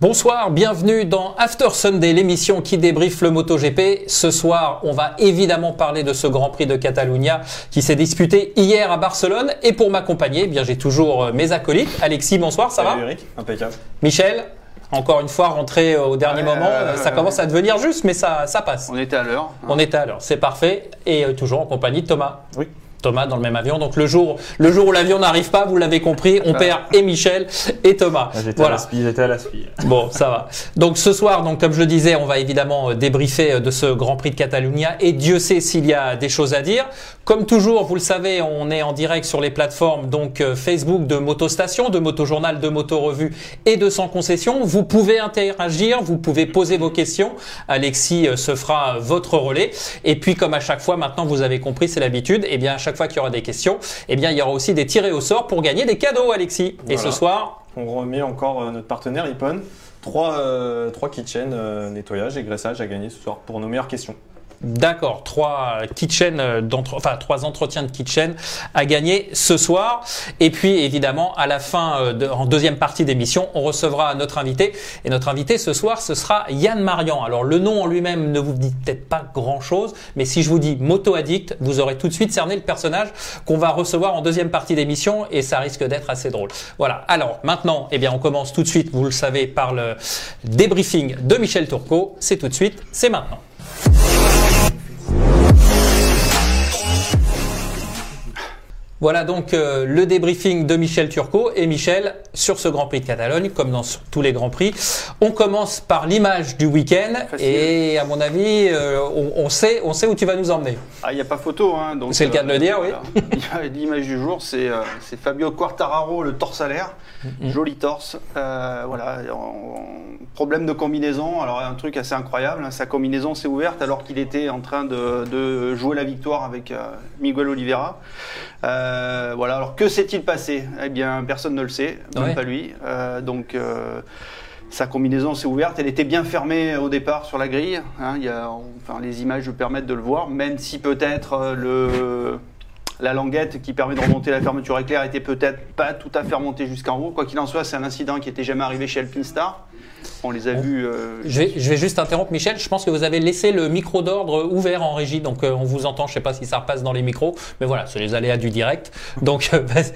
Bonsoir, bienvenue dans After Sunday, l'émission qui débriefe le MotoGP. Ce soir, on va évidemment parler de ce Grand Prix de Catalunya qui s'est disputé hier à Barcelone. Et pour m'accompagner, eh bien j'ai toujours euh, mes acolytes. Alexis, bonsoir, ça Salut va Eric, impeccable. Michel, encore une fois rentré au dernier Ouais, moment. euh, ça commence à devenir juste, mais ça, ça passe. On était à l'heure. hein. On était à l'heure, c'est parfait. Et euh, toujours en compagnie de Thomas. Oui. Thomas dans le même avion. Donc le jour, le jour où l'avion n'arrive pas, vous l'avez compris, on perd et Michel et Thomas. Ah, J'étais Voilà. à la j'étais à la SPI. Bon, ça va. Donc ce soir, donc comme je le disais, on va évidemment euh, débriefer euh, de ce Grand Prix de Catalunya et Dieu sait s'il y a des choses à dire. Comme toujours, vous le savez, on est en direct sur les plateformes donc euh, Facebook de Motostation, de Motojournal, de Moto Revue et de Sans Concession. Vous pouvez interagir, vous pouvez poser vos questions. Alexis se fera votre relais. Et puis comme à chaque fois, maintenant vous avez compris, c'est l'habitude. Et bien à chaque fois qu'il y aura des questions, et bien il y aura aussi des tirés au sort pour gagner des cadeaux, Alexis. Et ce soir, On remet encore euh, notre partenaire Ippon. Trois, euh, trois kitchens euh, nettoyage et graissage à gagner ce soir pour nos meilleures questions. D'accord, trois kitchen euh, enfin trois entretiens de kitchen à gagner ce soir. Et puis évidemment, à la fin, euh, en deuxième partie d'émission, on recevra notre invité. Et notre invité ce soir, ce sera Yann Marian. Alors le nom en lui-même ne vous dit peut-être pas grand-chose, mais si je vous dis moto addict, vous aurez tout de suite cerné le personnage qu'on va recevoir en deuxième partie d'émission, et ça risque d'être assez drôle. Voilà. Alors maintenant, eh bien, on commence tout de suite. Vous le savez par le débriefing de Michel Turcot. C'est tout de suite, c'est maintenant. Voilà donc euh, le débriefing de Michel Turcot et Michel sur ce Grand Prix de Catalogne, comme dans tous les Grands Prix. On commence par l'image du week-end et à mon avis, euh, on, on sait, on sait où tu vas nous emmener. Ah, il n'y a pas photo. Hein, donc, C'est le cas de le dire, oui. L'image du jour, c'est euh, c'est Fabio Quartararo, le torse à l'air. Mm-hmm. Joli torse. Euh, voilà. en- en- problème de combinaison. Alors, un truc assez incroyable. hein, sa combinaison s'est ouverte alors qu'il était en train de, de jouer la victoire avec euh, Miguel Oliveira. Euh, voilà. Alors, que s'est-il passé? Eh bien, personne ne le sait, même Ouais. pas lui. Donc. sa combinaison s'est ouverte, elle était bien fermée au départ sur la grille. hein, il y a, enfin, les images permettent de le voir, même si peut-être le, la languette qui permet de remonter la fermeture éclair était peut-être pas tout à fait remontée jusqu'en haut. Quoi qu'il en soit, c'est un incident qui était jamais arrivé chez Alpine Star. On les a vus. euh, Je vais, je vais juste interrompre Michel. Je pense que vous avez laissé le micro d'ordre ouvert en régie, donc euh, on vous entend. Je sais pas si ça repasse dans les micros, mais voilà, c'est les aléas du direct. Donc euh, vas-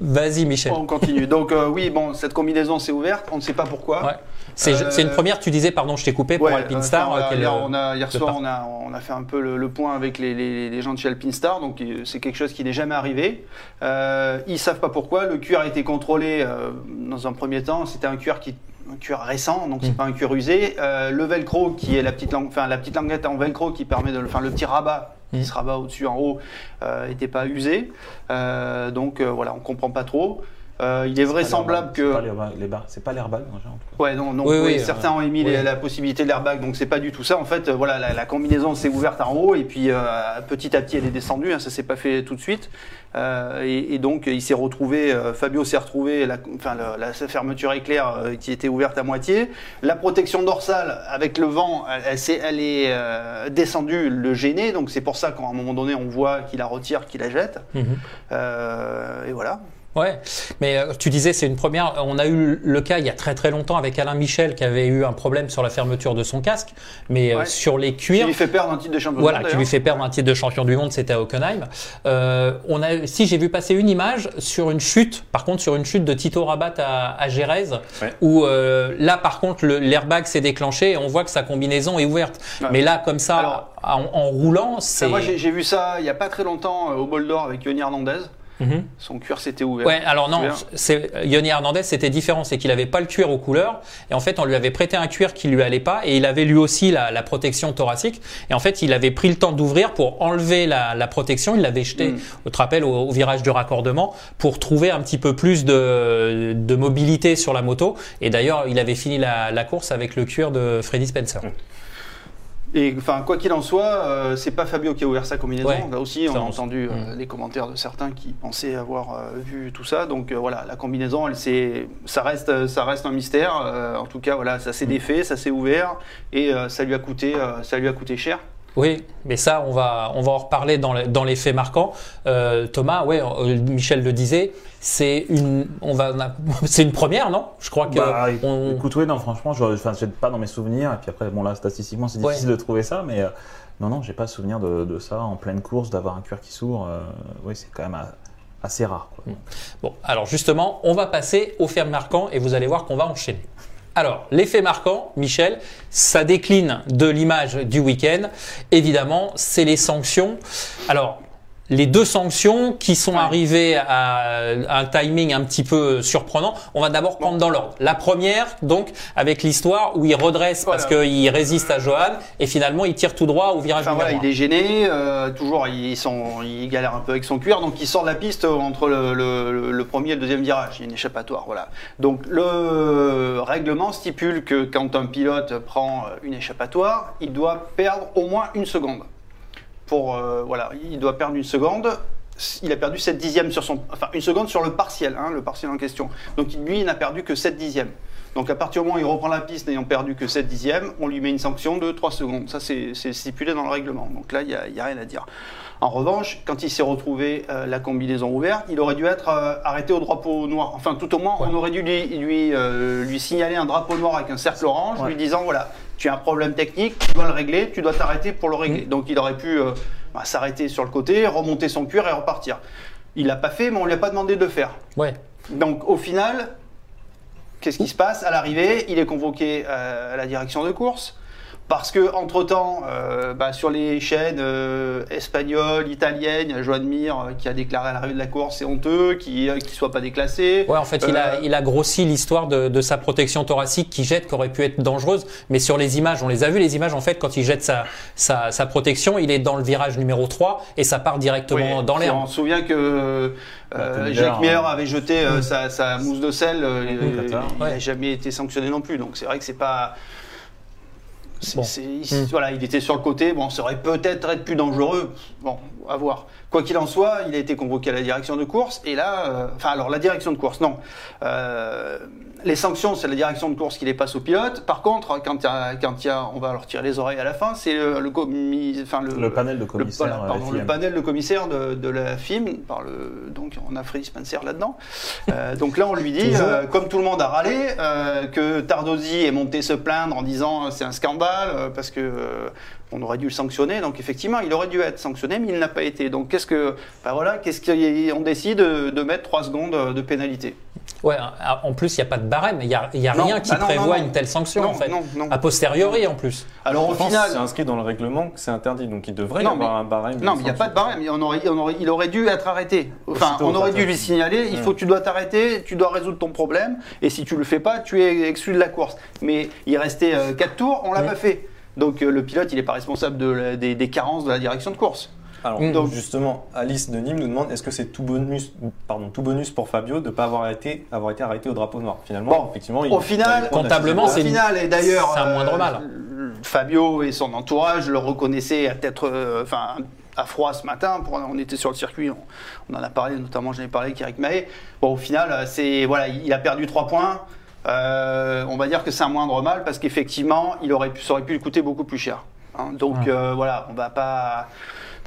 vas-y Michel. on continue. Donc euh, oui, bon, cette combinaison s'est ouverte. On ne sait pas pourquoi. Ouais. C'est Euh, une première. Tu disais, pardon, je t'ai coupé pour Ouais, Alpine euh, Star. enfin, euh, euh, on a, hier soir, on a, on a fait un peu le, le point avec les, les- les gens de chez Alpine Star, donc euh, c'est quelque chose qui n'est jamais arrivé. Euh, ils savent pas pourquoi. Le cuir a été contrôlé euh, dans un premier temps. C'était un cuir qui un cuir récent, donc c'est Mm. pas un cuir usé. Euh, le velcro, qui est la petite langue, enfin la petite languette en velcro qui permet de, le- enfin le petit rabat Mm. qui se rabat au-dessus en haut, euh, était pas usé. Euh, donc euh, voilà, on comprend pas trop. Euh, il est vraisemblable que C'est pas les- les bar- C'est pas l'airbag, déjà, en tout cas. Ouais, non, non, Oui, oui, oui, certains ont émis les- la possibilité de l'airbag, donc c'est pas du tout ça. En fait, euh, voilà, la, la combinaison s'est ouverte en haut et puis euh, petit à petit elle est descendue. hein, ça s'est pas fait tout de suite. Euh, et, et donc il s'est retrouvé, euh, Fabio s'est retrouvé, la, enfin la fermeture éclair euh, qui était ouverte à moitié, la protection dorsale avec le vent, elle, elle, s'est- elle est euh, descendue, le gêner. Donc c'est pour ça qu'à un moment donné on voit qu'il la retire, qu'il la jette. Mhm. Euh, et voilà. Ouais, mais euh, tu disais c'est une première. On a eu le cas il y a très très longtemps avec Alain Michel qui avait eu un problème sur la fermeture de son casque, mais euh, sur les Qui cuirs. lui fait perdre un titre de champion. Voilà, du qui monde, lui fait perdre un titre de champion du monde, c'était à Hockenheim. Euh, on a, si j'ai vu passer une image sur une chute, par contre sur une chute de Tito Rabat à, à Gérèse, Ouais. où euh, là par contre l'airbag s'est déclenché et on voit que sa combinaison est ouverte. Ouais. Mais là comme ça, Alors- en, en roulant, c'est Moi, j'ai vu ça il n'y a pas très longtemps euh, au bol d'or avec Yoni Hernandez. Mhm. Son cuir s'était ouvert. Ouais, alors non, Yoni Hernandez, c'était différent, c'est qu'il avait pas le cuir aux couleurs, et en fait, on lui avait prêté un cuir qui lui allait pas, et il avait lui aussi la, la protection thoracique, et en fait, il avait pris le temps d'ouvrir pour enlever la, la protection, il l'avait jeté, Mm. au te rappelles, au, au virage du raccordement, pour trouver un petit peu plus de, de mobilité sur la moto, et d'ailleurs, il avait fini la, la course avec le cuir de Freddy Spencer. Et enfin, quoi qu'il en soit, euh, c'est pas Fabio qui a ouvert sa combinaison. Ouais, Là aussi, on a entendu euh, Mm. les commentaires de certains qui pensaient avoir euh, vu tout ça. Donc euh, voilà, la combinaison, elle, c'est, ça reste, ça reste un mystère. Euh, en tout cas, voilà, ça Mm. s'est défait, ça s'est ouvert et ça lui a coûté, ça lui a coûté cher. Oui, mais ça, on va, on va en reparler dans, les- dans les faits marquants. Euh, Thomas, ouais, euh, Michel le disait, c'est une, on va, c'est une première, non? Je crois que Bah, on- écoute, oui, non, franchement, je enfin, j'ai pas dans mes souvenirs. Et puis après, bon, là, statistiquement, c'est Ouais. difficile de trouver ça, mais euh, non, non, j'ai pas souvenir de, de ça en pleine course, d'avoir un cuir qui s'ouvre. euh, oui, c'est quand même assez rare. quoi. Bon, alors justement, on va passer aux faits marquants et vous allez voir qu'on va enchaîner. Alors, les faits marquants, Michel, ça décline de l'image du week-end. Évidemment, c'est les sanctions. Alors, les deux sanctions qui sont Ouais. arrivées à un timing un petit peu surprenant. On va d'abord prendre dans l'ordre. La première, donc, avec l'histoire où il redresse parce Voilà. qu'il résiste à Johan et finalement il tire tout droit au virage Enfin voilà, numéro il est gêné, euh, toujours il, il galère un peu avec son cuir, donc il sort de la piste entre le, le- le premier et le deuxième virage. Il y a une échappatoire, voilà. Donc le règlement stipule que quand un pilote prend une échappatoire, il doit perdre au moins une seconde. Pour euh, voilà, il doit perdre une seconde. Il a perdu 7 dixièmes sur son, enfin une seconde sur le partiel, hein, le partiel en question. Donc lui, il n'a perdu que 7 dixièmes. Donc à partir du moment où il reprend la piste n'ayant perdu que 7 dixièmes, on lui met une sanction de 3 secondes. Ça, c'est stipulé dans le règlement. Donc là, il n'y a, rien à dire. En revanche, quand il s'est retrouvé euh, la combinaison ouverte, il aurait dû être euh, arrêté au drapeau noir. Enfin, tout au moins, on aurait dû lui, lui, euh, lui signaler un drapeau noir avec un cercle orange, Ouais. lui disant voilà, tu as un problème technique, tu dois le régler, tu dois t'arrêter pour le régler. Donc il aurait pu euh, bah, s'arrêter sur le côté, remonter son cuir et repartir. Il l'a pas fait, mais on lui a pas demandé de le faire. Ouais. Donc au final, qu'est-ce qui se passe? À l'arrivée, il est convoqué euh, à la direction de course. Parce que entre temps, sur les chaînes euh, espagnoles, italiennes, il y a Joan Mir euh, qui a déclaré à l'arrivée de la course c'est honteux, qu'il ne soit pas déclassé. Ouais, en fait, il, a, Euh, il a grossi l'histoire de, de sa protection thoracique qui jette, qui aurait pu être dangereuse. Mais sur les images, on les a vues, les images, en fait, quand il jette sa, sa, sa protection, il est dans le virage numéro 3 et ça part directement Oui, dans l'air. On se souvient que euh, Jacques Miller, Meyer avait jeté euh, sa, sa mousse de sel, euh, et- Qatar. il n'a Ouais. jamais été sanctionné non plus. Donc c'est vrai que c'est pas. Bon. il, Voilà, il était sur le côté. Bon, ça aurait peut-être être plus dangereux. Bon, à voir. Quoi qu'il en soit, il a été convoqué à la direction de course. Et là, euh, enfin, alors la direction de course, non. Euh, les sanctions, c'est la direction de course qui les passe au pilote. Par contre, quand il y a, quand il y a, on va leur tirer les oreilles à la fin, c'est le, le, commis- enfin, le, Le panel de le, commissaires. voilà, euh, pardon, le FIM. panel de commissaires de, de la FIM, par le, donc on a Freddy Spencer là-dedans. Euh, donc là, on lui dit, euh, comme tout le monde a râlé, euh, que Tardosi est monté se plaindre en disant c'est un scandale parce que euh, on aurait dû le sanctionner. Donc effectivement, il aurait dû être sanctionné, mais il n'a pas été. Donc qu'est-ce que, ben voilà, qu'est-ce qu'on décide de, de mettre 3 secondes de pénalité Ouais, en plus, il n'y a pas de barème, il n'y a, y a Non, rien qui bah non, prévoit non, non. une telle sanction, Non, en fait. non, non. A posteriori, en plus. Alors au Je final, que c'est inscrit dans le règlement que c'est interdit, donc il devrait y Non, avoir mais- un barème. Non, mais il n'y a pas de barème. On aurait, on aurait- il aurait dû être arrêté. Enfin, Aussitôt, on aurait dû lui signaler il faut, tu dois t'arrêter, tu dois résoudre ton problème, et si tu le fais pas, tu es exclu de la course. Mais il restait 4 tours, on l'a Mm. pas fait. Donc euh, le pilote, il n'est pas responsable de la- des, des carences de la direction de course. Alors, Mm. donc justement, Alice de Nîmes nous demande est-ce que c'est tout bonus, pardon, tout bonus pour Fabio de ne pas avoir été, avoir été arrêté au drapeau noir? Finalement, Bon, effectivement, il au final, comptablement, Au c'est final, et d'ailleurs, c'est un moindre euh, mal. Fabio et son entourage le reconnaissaient à euh, enfin, à froid ce matin. Pour- on était sur le circuit, on, on en a parlé, notamment j'en ai parlé avec Eric Mahé. Bon, au final, euh, c'est voilà, il a perdu 3 points. Euh, on va dire que c'est un moindre mal parce qu'effectivement, il aurait pu, ça aurait pu lui coûter beaucoup plus cher. hein. donc Ouais. euh, voilà, on va pas.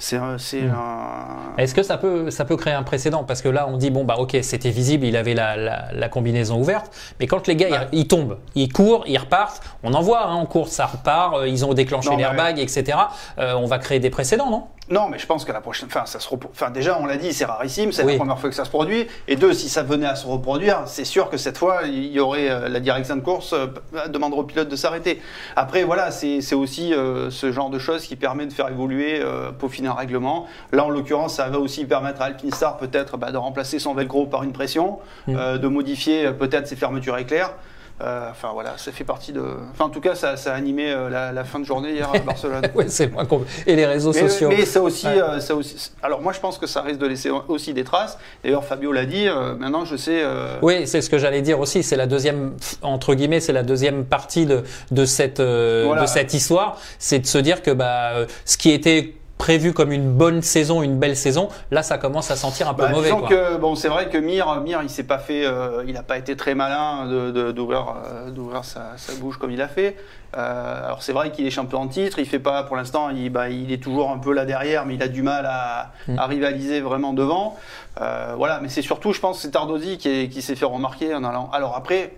C'est un. c'est Mm. un- Est-ce que ça peut, ça peut créer un précédent? Parce que là, on dit, bon, bah ok, c'était visible, il avait la, la- la combinaison ouverte, mais quand les gars, Bah. ils, ils tombent, ils courent, ils repartent, on en voit hein, en course, ça repart, euh, ils ont déclenché mais- l'airbag, etc. Euh, on va créer des précédents, non? Non, mais je pense que la prochaine, enfin, ça se repro- enfin, déjà, on l'a dit, c'est rarissime, c'est Oui. la première fois que ça se produit. Et deux, si ça venait à se reproduire, c'est sûr que cette fois, il y aurait euh, la direction de course euh, demandera au pilote de s'arrêter. Après, voilà, c'est aussi euh, ce genre de choses qui permet de faire évoluer, euh, peaufiner un règlement. Là, en l'occurrence, ça va aussi permettre à Alpine Star peut-être bah, de remplacer son velcro par une pression, Mm. euh, de modifier euh, peut-être ses fermetures éclairs. Euh, Enfin voilà, ça fait partie de. Enfin, en tout cas, ça, ça a animé euh, la, la fin de journée hier à Barcelone. Ouais, c'est moins Et les réseaux Mais, sociaux. mais ça aussi, Ouais. euh, ça aussi. Alors moi, je pense que ça risque de laisser aussi des traces. D'ailleurs, Fabio l'a dit. euh, maintenant, je sais. euh, Oui, c'est ce que j'allais dire aussi. C'est la deuxième, entre guillemets, c'est la deuxième partie de, de cette euh, Voilà. de cette histoire. C'est de se dire que bah ce qui était prévu comme une bonne saison, une belle saison, là ça commence à sentir un peu bah, mauvais. disons Quoi. que bon, c'est vrai que Mir, Mir, il s'est pas fait, euh, il a pas été très malin de- de- d'ouvrir euh, d'ouvrir sa, sa bouche comme il a fait. Euh, alors c'est vrai qu'il est champion en titre, il fait pas pour l'instant, il, bah, il est toujours un peu là derrière, mais il a du mal à, Mm. à rivaliser vraiment devant. Euh, voilà, mais c'est surtout, je pense, c'est Tardosi qui s'est fait remarquer en allant. Alors après.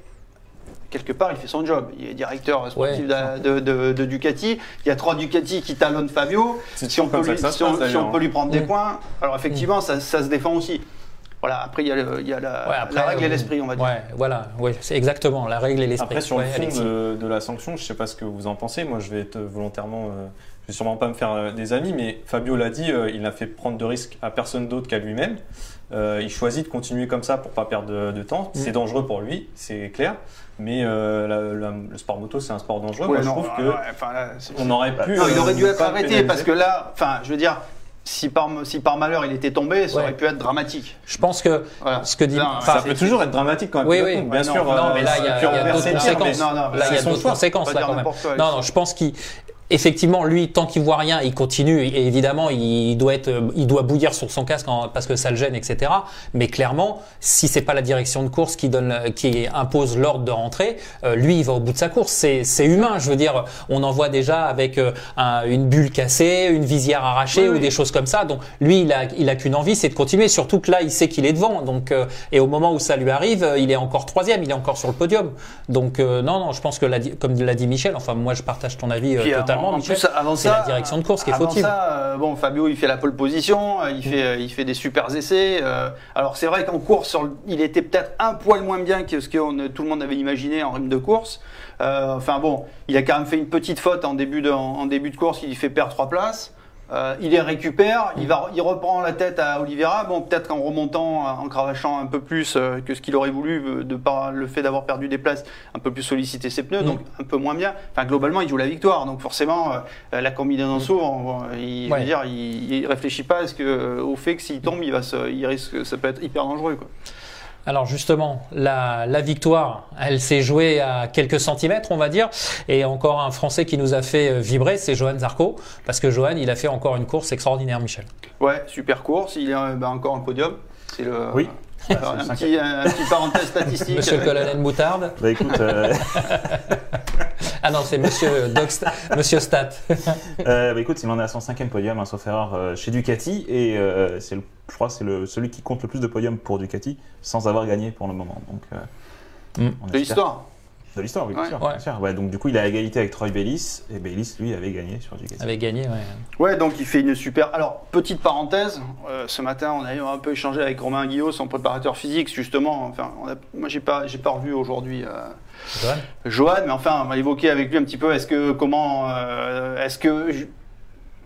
Quelque part, il fait son job. Il est directeur sportif Ouais. de, de- de Ducati. Il y a trois Ducati qui talonnent Fabio. Si on, peut lui, ça que ça se si on- passe, si on d'ailleurs. peut lui prendre des points, alors effectivement, ça, ça se défend aussi. Voilà, après, il y a, le- il y a la, Ouais, après, la règle et euh, l'esprit, on va dire. Ouais, voilà, ouais, c'est exactement la règle et l'esprit. Après, sur Ouais, le fond de, de la sanction, je sais pas ce que vous en pensez. Moi, je vais être volontairement. euh, je vais sûrement pas me faire euh, des amis, mais Fabio l'a dit, euh, il n'a fait prendre de risques à personne d'autre qu'à lui-même. Euh, il choisit de continuer comme ça pour pas perdre de, de temps. Mm. C'est dangereux pour lui, c'est clair. Mais euh, la- la- le sport moto, c'est un sport dangereux. Ouais, Moi, non, je trouve ouais, que ouais, enfin, là, c'est- on aurait pu. Non, il euh, aurait dû ne être arrêté pénaliser. parce que là, enfin, je veux dire, si par, si par malheur il était tombé, ça Ouais. aurait pu être dramatique. Je pense que Voilà. ce que dit, Non, enfin, ça peut toujours être dramatique quand même. Oui, oui. bien Ouais, sûr. non, non, euh, mais là, il y a, a d'autres conséquences. Non, non, là, il y a d'autres conséquences là Non, non, je pense qu'il, effectivement, lui, tant qu'il voit rien, il continue. Et évidemment, il doit être, il doit bouillir sur son casque en- parce que ça le gêne, etc. Mais clairement, si c'est pas la direction de course qui donne, qui impose l'ordre de rentrer, euh, lui, il va au bout de sa course. C'est, c'est humain. Je veux dire, on en voit déjà avec euh, un- une bulle cassée, une visière arrachée Oui, ou oui. des choses comme ça. Donc, lui, il a, il a qu'une envie, c'est de continuer. Surtout que là, il sait qu'il est devant. Donc, euh, et au moment où ça lui arrive, euh, il est encore troisième, il est encore sur le podium. Donc, euh, non, non, je pense que, la comme l'a dit Michel, enfin, moi, je partage ton avis euh, totalement, en, en Michel. plus, avant c'est ça, la direction de course qui est fautive. ça, euh, bon, Fabio, il fait la pole position, euh, il fait, euh, il fait des super essais. alors c'est vrai qu'en course, il était peut-être un poil moins bien que ce que on- tout le monde avait imaginé en rythme de course. Euh, enfin bon, il a quand même fait une petite faute en début de, en, en début de course, lui fait perdre trois places. Euh, il les récupère, il, va, il reprend la tête à Oliveira. Bon, peut-être qu'en remontant, en cravachant un peu plus euh, que ce qu'il aurait voulu, euh, de par le fait d'avoir perdu des places, un peu plus solliciter ses pneus, Mm. donc un peu moins bien. Enfin, globalement, il joue la victoire, donc forcément, euh, la combinaison s'ouvre. on- Il, Ouais. veux dire, il, il réfléchit pas à ce que, au fait que s'il tombe, il va se, il risque, ça peut être hyper dangereux. Quoi. Alors justement, la, la victoire, elle s'est jouée à quelques centimètres, on va dire. Et encore un Français qui nous a fait euh, vibrer, c'est Johan Zarco. Parce que Johan, il a fait encore une course extraordinaire, Michel. Ouais, super course. Il euh, bah, encore un podium. C'est le. Oui. Alors, le un, petit, un petit parenthèse statistique. Monsieur le avec, colonel Moutarde. Bah écoute, euh, Ah non, c'est Monsieur Doc Monsieur Stat. euh, bah, écoute, il en est à son cinquième podium, hein, sauf erreur, euh, chez Ducati, et euh, c'est le, je crois que c'est le, celui qui compte le plus de podiums pour Ducati, sans avoir gagné pour le moment. Donc, euh, Mm. on de espère- l'histoire. De l'histoire, oui, bien Ouais. sûr. Ouais. bien sûr. Ouais, donc du coup, il à égalité avec Troy Bayliss, et Bayliss, lui, avait gagné sur Ducati. Avait gagné, ouais. Ouais, donc il fait une super. Alors, petite parenthèse, euh, ce matin, on a eu un peu échangé avec Romain Guillot, son préparateur physique, justement. Enfin, on a- moi, j'ai pas, j'ai pas revu aujourd'hui euh, Johan? Johan, mais enfin, on va évoquer avec lui un petit peu. Est-ce que comment, euh, est-ce que je-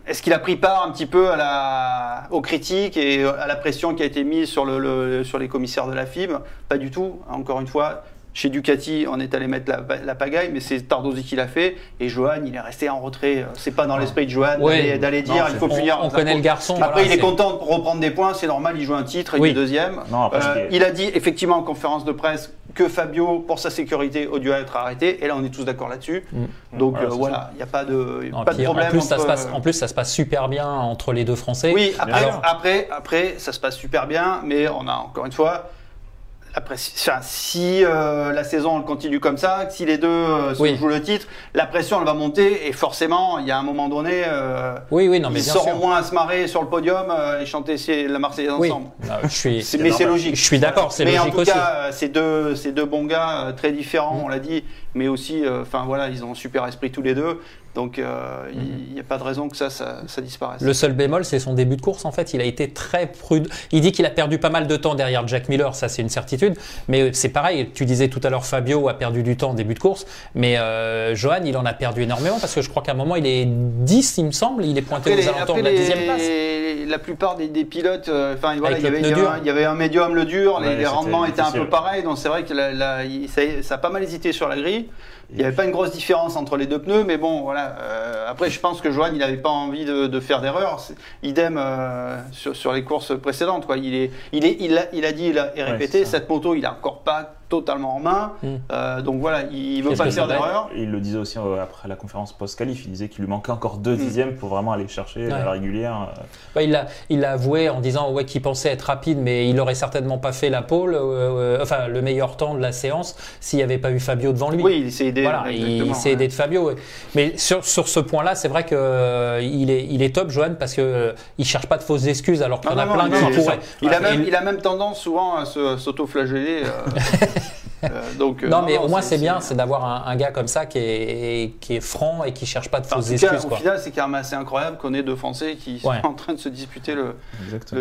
est-ce qu'il a pris part un petit peu à la, aux critiques et à la pression qui a été mise sur, le, le- sur les commissaires de la FIB? Pas du tout. Encore une fois, chez Ducati, on est allé mettre la, la pagaille, mais c'est Tardosi qui l'a fait. Et Johan, il est resté en retrait. C'est pas dans l'esprit de Johan Ouais. d'aller- dire il faut On, punir. on connaît le garçon. Après, voilà, il est content de reprendre des points, c'est normal, il joue un titre, il Oui. est deuxième. Non, Euh, il a dit effectivement en conférence de presse que Fabio, pour sa sécurité, aurait dû être arrêté. Et là, on est tous d'accord là-dessus. Mm. Donc Voilà, euh, voilà, il n'y a pas de, Non, pas puis de problème. en, plus, ça se passe, en plus, ça se passe super bien entre les deux Français. Oui, après, Alors- après, après, ça se passe super bien, mais on a encore une fois. Enfin, si euh, la saison elle continue comme ça, si les deux euh, se Oui. jouent le titre, la pression elle va monter et forcément il y a un moment donné, euh, Oui, oui, non, mais ils sûr. moins à se marrer sur le podium euh, et chanter la Marseillaise Oui, ensemble. Non, je suis. Mais c'est logique. Je suis d'accord, c'est mais en logique tout aussi. cas, euh, c'est deux, c'est deux bons gars euh, très différents, Mm. on l'a dit, mais aussi, euh, enfin voilà, ils ont un super esprit tous les deux. Donc euh, il n'y a pas de raison que ça, ça, ça disparaisse. Le seul bémol, c'est son début de course. En fait, il a été très prudent. Il dit qu'il a perdu pas mal de temps derrière Jack Miller, ça c'est une certitude. Mais c'est pareil, tu disais tout à l'heure, Fabio a perdu du temps en début de course. Mais euh, Johan, il en a perdu énormément parce que je crois qu'à un moment, il est 10, il me semble. Il est pointé Après, aux les- alentours de après, la les- dixième place. La plupart des, des pilotes, euh, enfin voilà, Avec il il y avait dur. un- il y avait un médium, le dur, les- Ouais, les, c'était rendements étaient un peu pareils, donc c'est vrai que la- la- il- ça, ça a pas mal hésité sur la grille. Il n'y avait pas une grosse différence entre les deux pneus, mais bon, voilà. euh, après, je pense que Johan, il n'avait pas envie de, de faire d'erreur. Idem euh, sur, sur les courses précédentes. Quoi. Il, est, il, est, il, a, il a dit il a, et répété, cette moto, il a encore pas totalement en main. Mm. Euh, donc voilà, il veut Qu'est-ce pas faire d'erreur. Il le disait aussi euh, après la conférence post-qualif, il disait qu'il lui manquait encore deux dixièmes pour vraiment aller chercher Ouais. à la régulière. Bah, il l'a il l'a avoué en disant ouais, qu'il pensait être rapide, mais il aurait certainement pas fait la pole, euh, euh, enfin le meilleur temps de la séance s'il n'y avait pas eu Fabio devant lui. Oui, il s'est aidé. Voilà, il s'est ouais. aidé de Fabio. ouais. Mais sur, sur ce point-là, c'est vrai que euh, il est, il est top, Johan, parce que euh, il cherche pas de fausses excuses, alors qu'il y en a non, plein non, qui non, pourraient. Il, a même, il a même tendance souvent à s'auto-flageller. euh, euh, donc, non, mais au moins c'est bien, c'est d'avoir un, un gars comme ça qui est, qui est franc et qui cherche pas de fausses cas, excuses. au quoi. final, c'est quand même assez incroyable qu'on ait deux Français qui Ouais. sont en train de se disputer le,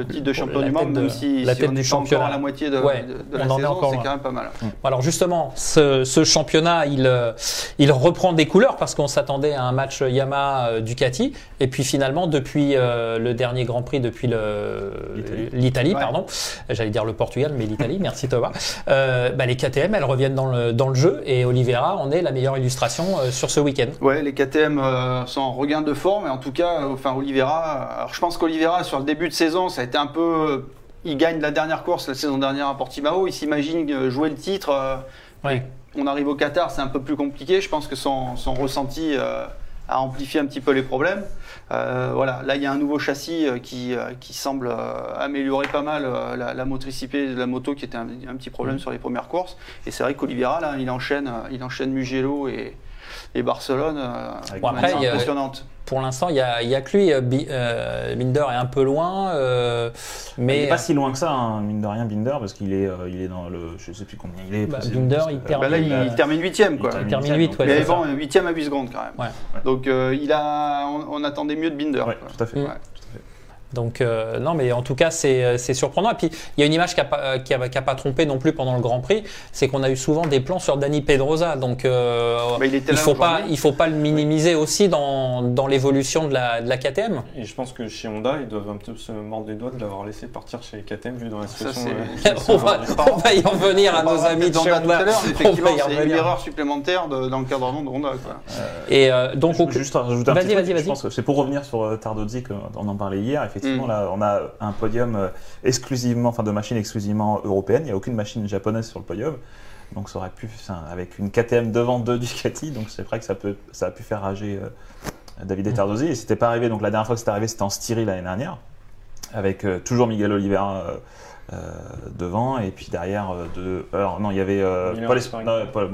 titre de champion la du monde, même si, la si tête on du est pas encore à la moitié de, Ouais, de- la saison, c'est quand même pas mal. Alors justement, ce, ce championnat, il, euh, il reprend des couleurs parce qu'on s'attendait à un match Yamaha euh, Ducati et puis finalement depuis euh, le dernier Grand Prix, depuis L'Italie. l'Italie, Ouais. pardon, j'allais dire le Portugal, mais l'Italie. merci Thomas. Euh, bah, les KTM, elles reviennent dans le, dans le jeu et Oliveira en est la meilleure illustration euh, sur ce week-end. Ouais, les KTM euh, sont en regain de forme, et en tout cas, euh, enfin Oliveira. Alors, je pense qu'Oliveira sur le début de saison, ça a été un peu. Il gagne la dernière course la saison dernière à Portimao. Il s'imagine jouer le titre. Ouais. on arrive au Qatar, c'est un peu plus compliqué. Je pense que son, son ressenti euh, a amplifié un petit peu les problèmes. Euh, voilà, là il y a un nouveau châssis euh, qui, euh, qui semble améliorer pas mal la, la motricité de la moto qui était un, un petit problème sur les premières courses. Et c'est vrai qu'Oliveira là, il enchaîne, il enchaîne Mugello et, et Barcelone euh, Bon, après, il y a- impressionnante. Pour l'instant, il y a, il y a que lui. euh, Bi- euh, Binder est un peu loin, euh, Il mais n'est pas si loin que ça, hein, mine de rien, Binder, parce qu'il est, euh, il est dans le. Je sais plus combien il est. Bah, Binder, il termine- Bah là, il, euh, il termine huitième quoi. termine termine huitième, huit, ouais, Mais huitième à 8 secondes quand même. Ouais. Donc euh, il a, on, on attendait mieux de Binder. Ouais, quoi. tout à fait. Mm. Donc euh, non, mais en tout cas, c'est euh, c'est surprenant. Et puis, il y a une image qui n'a pas, euh, qui a- qui a pas trompé non plus pendant le Grand Prix, c'est qu'on a eu souvent des plans sur Dani Pedrosa. Donc euh, Bah, il là faut pas, aujourd'hui. il faut pas le minimiser aussi dans, dans l'évolution de la, de la KTM. Et je pense que chez Honda, ils doivent un peu se mordre les doigts de l'avoir laissé partir chez KTM vu dans la situation. euh, on, va, on va y en venir à nos amis de chez d'Honda tout Honda. à effectivement, va y c'est une erreur supplémentaire de- dans l'encadrement de Honda. Quoi. Et euh, donc, Je au- juste rajouter un petit truc, vas-y, vas-y. Je pense que c'est pour revenir sur Tardozzi, qu'on en parlait hier. Effectivement, Mm. là, on a un podium euh, exclusivement, enfin de machines exclusivement européennes. Il n'y a aucune machine japonaise sur le podium. Donc ça aurait pu, avec une KTM devant deux Ducati, donc c'est vrai que ça, peut, ça a pu faire rager euh, David Mm. Tardozzi. Et c'était pas arrivé, donc la dernière fois que c'était arrivé, c'était en Styrie l'année dernière, avec euh, toujours Miguel Oliveira devant, et puis derrière, euh, de, alors, non, il y avait euh, Paul Espargaro. Paul-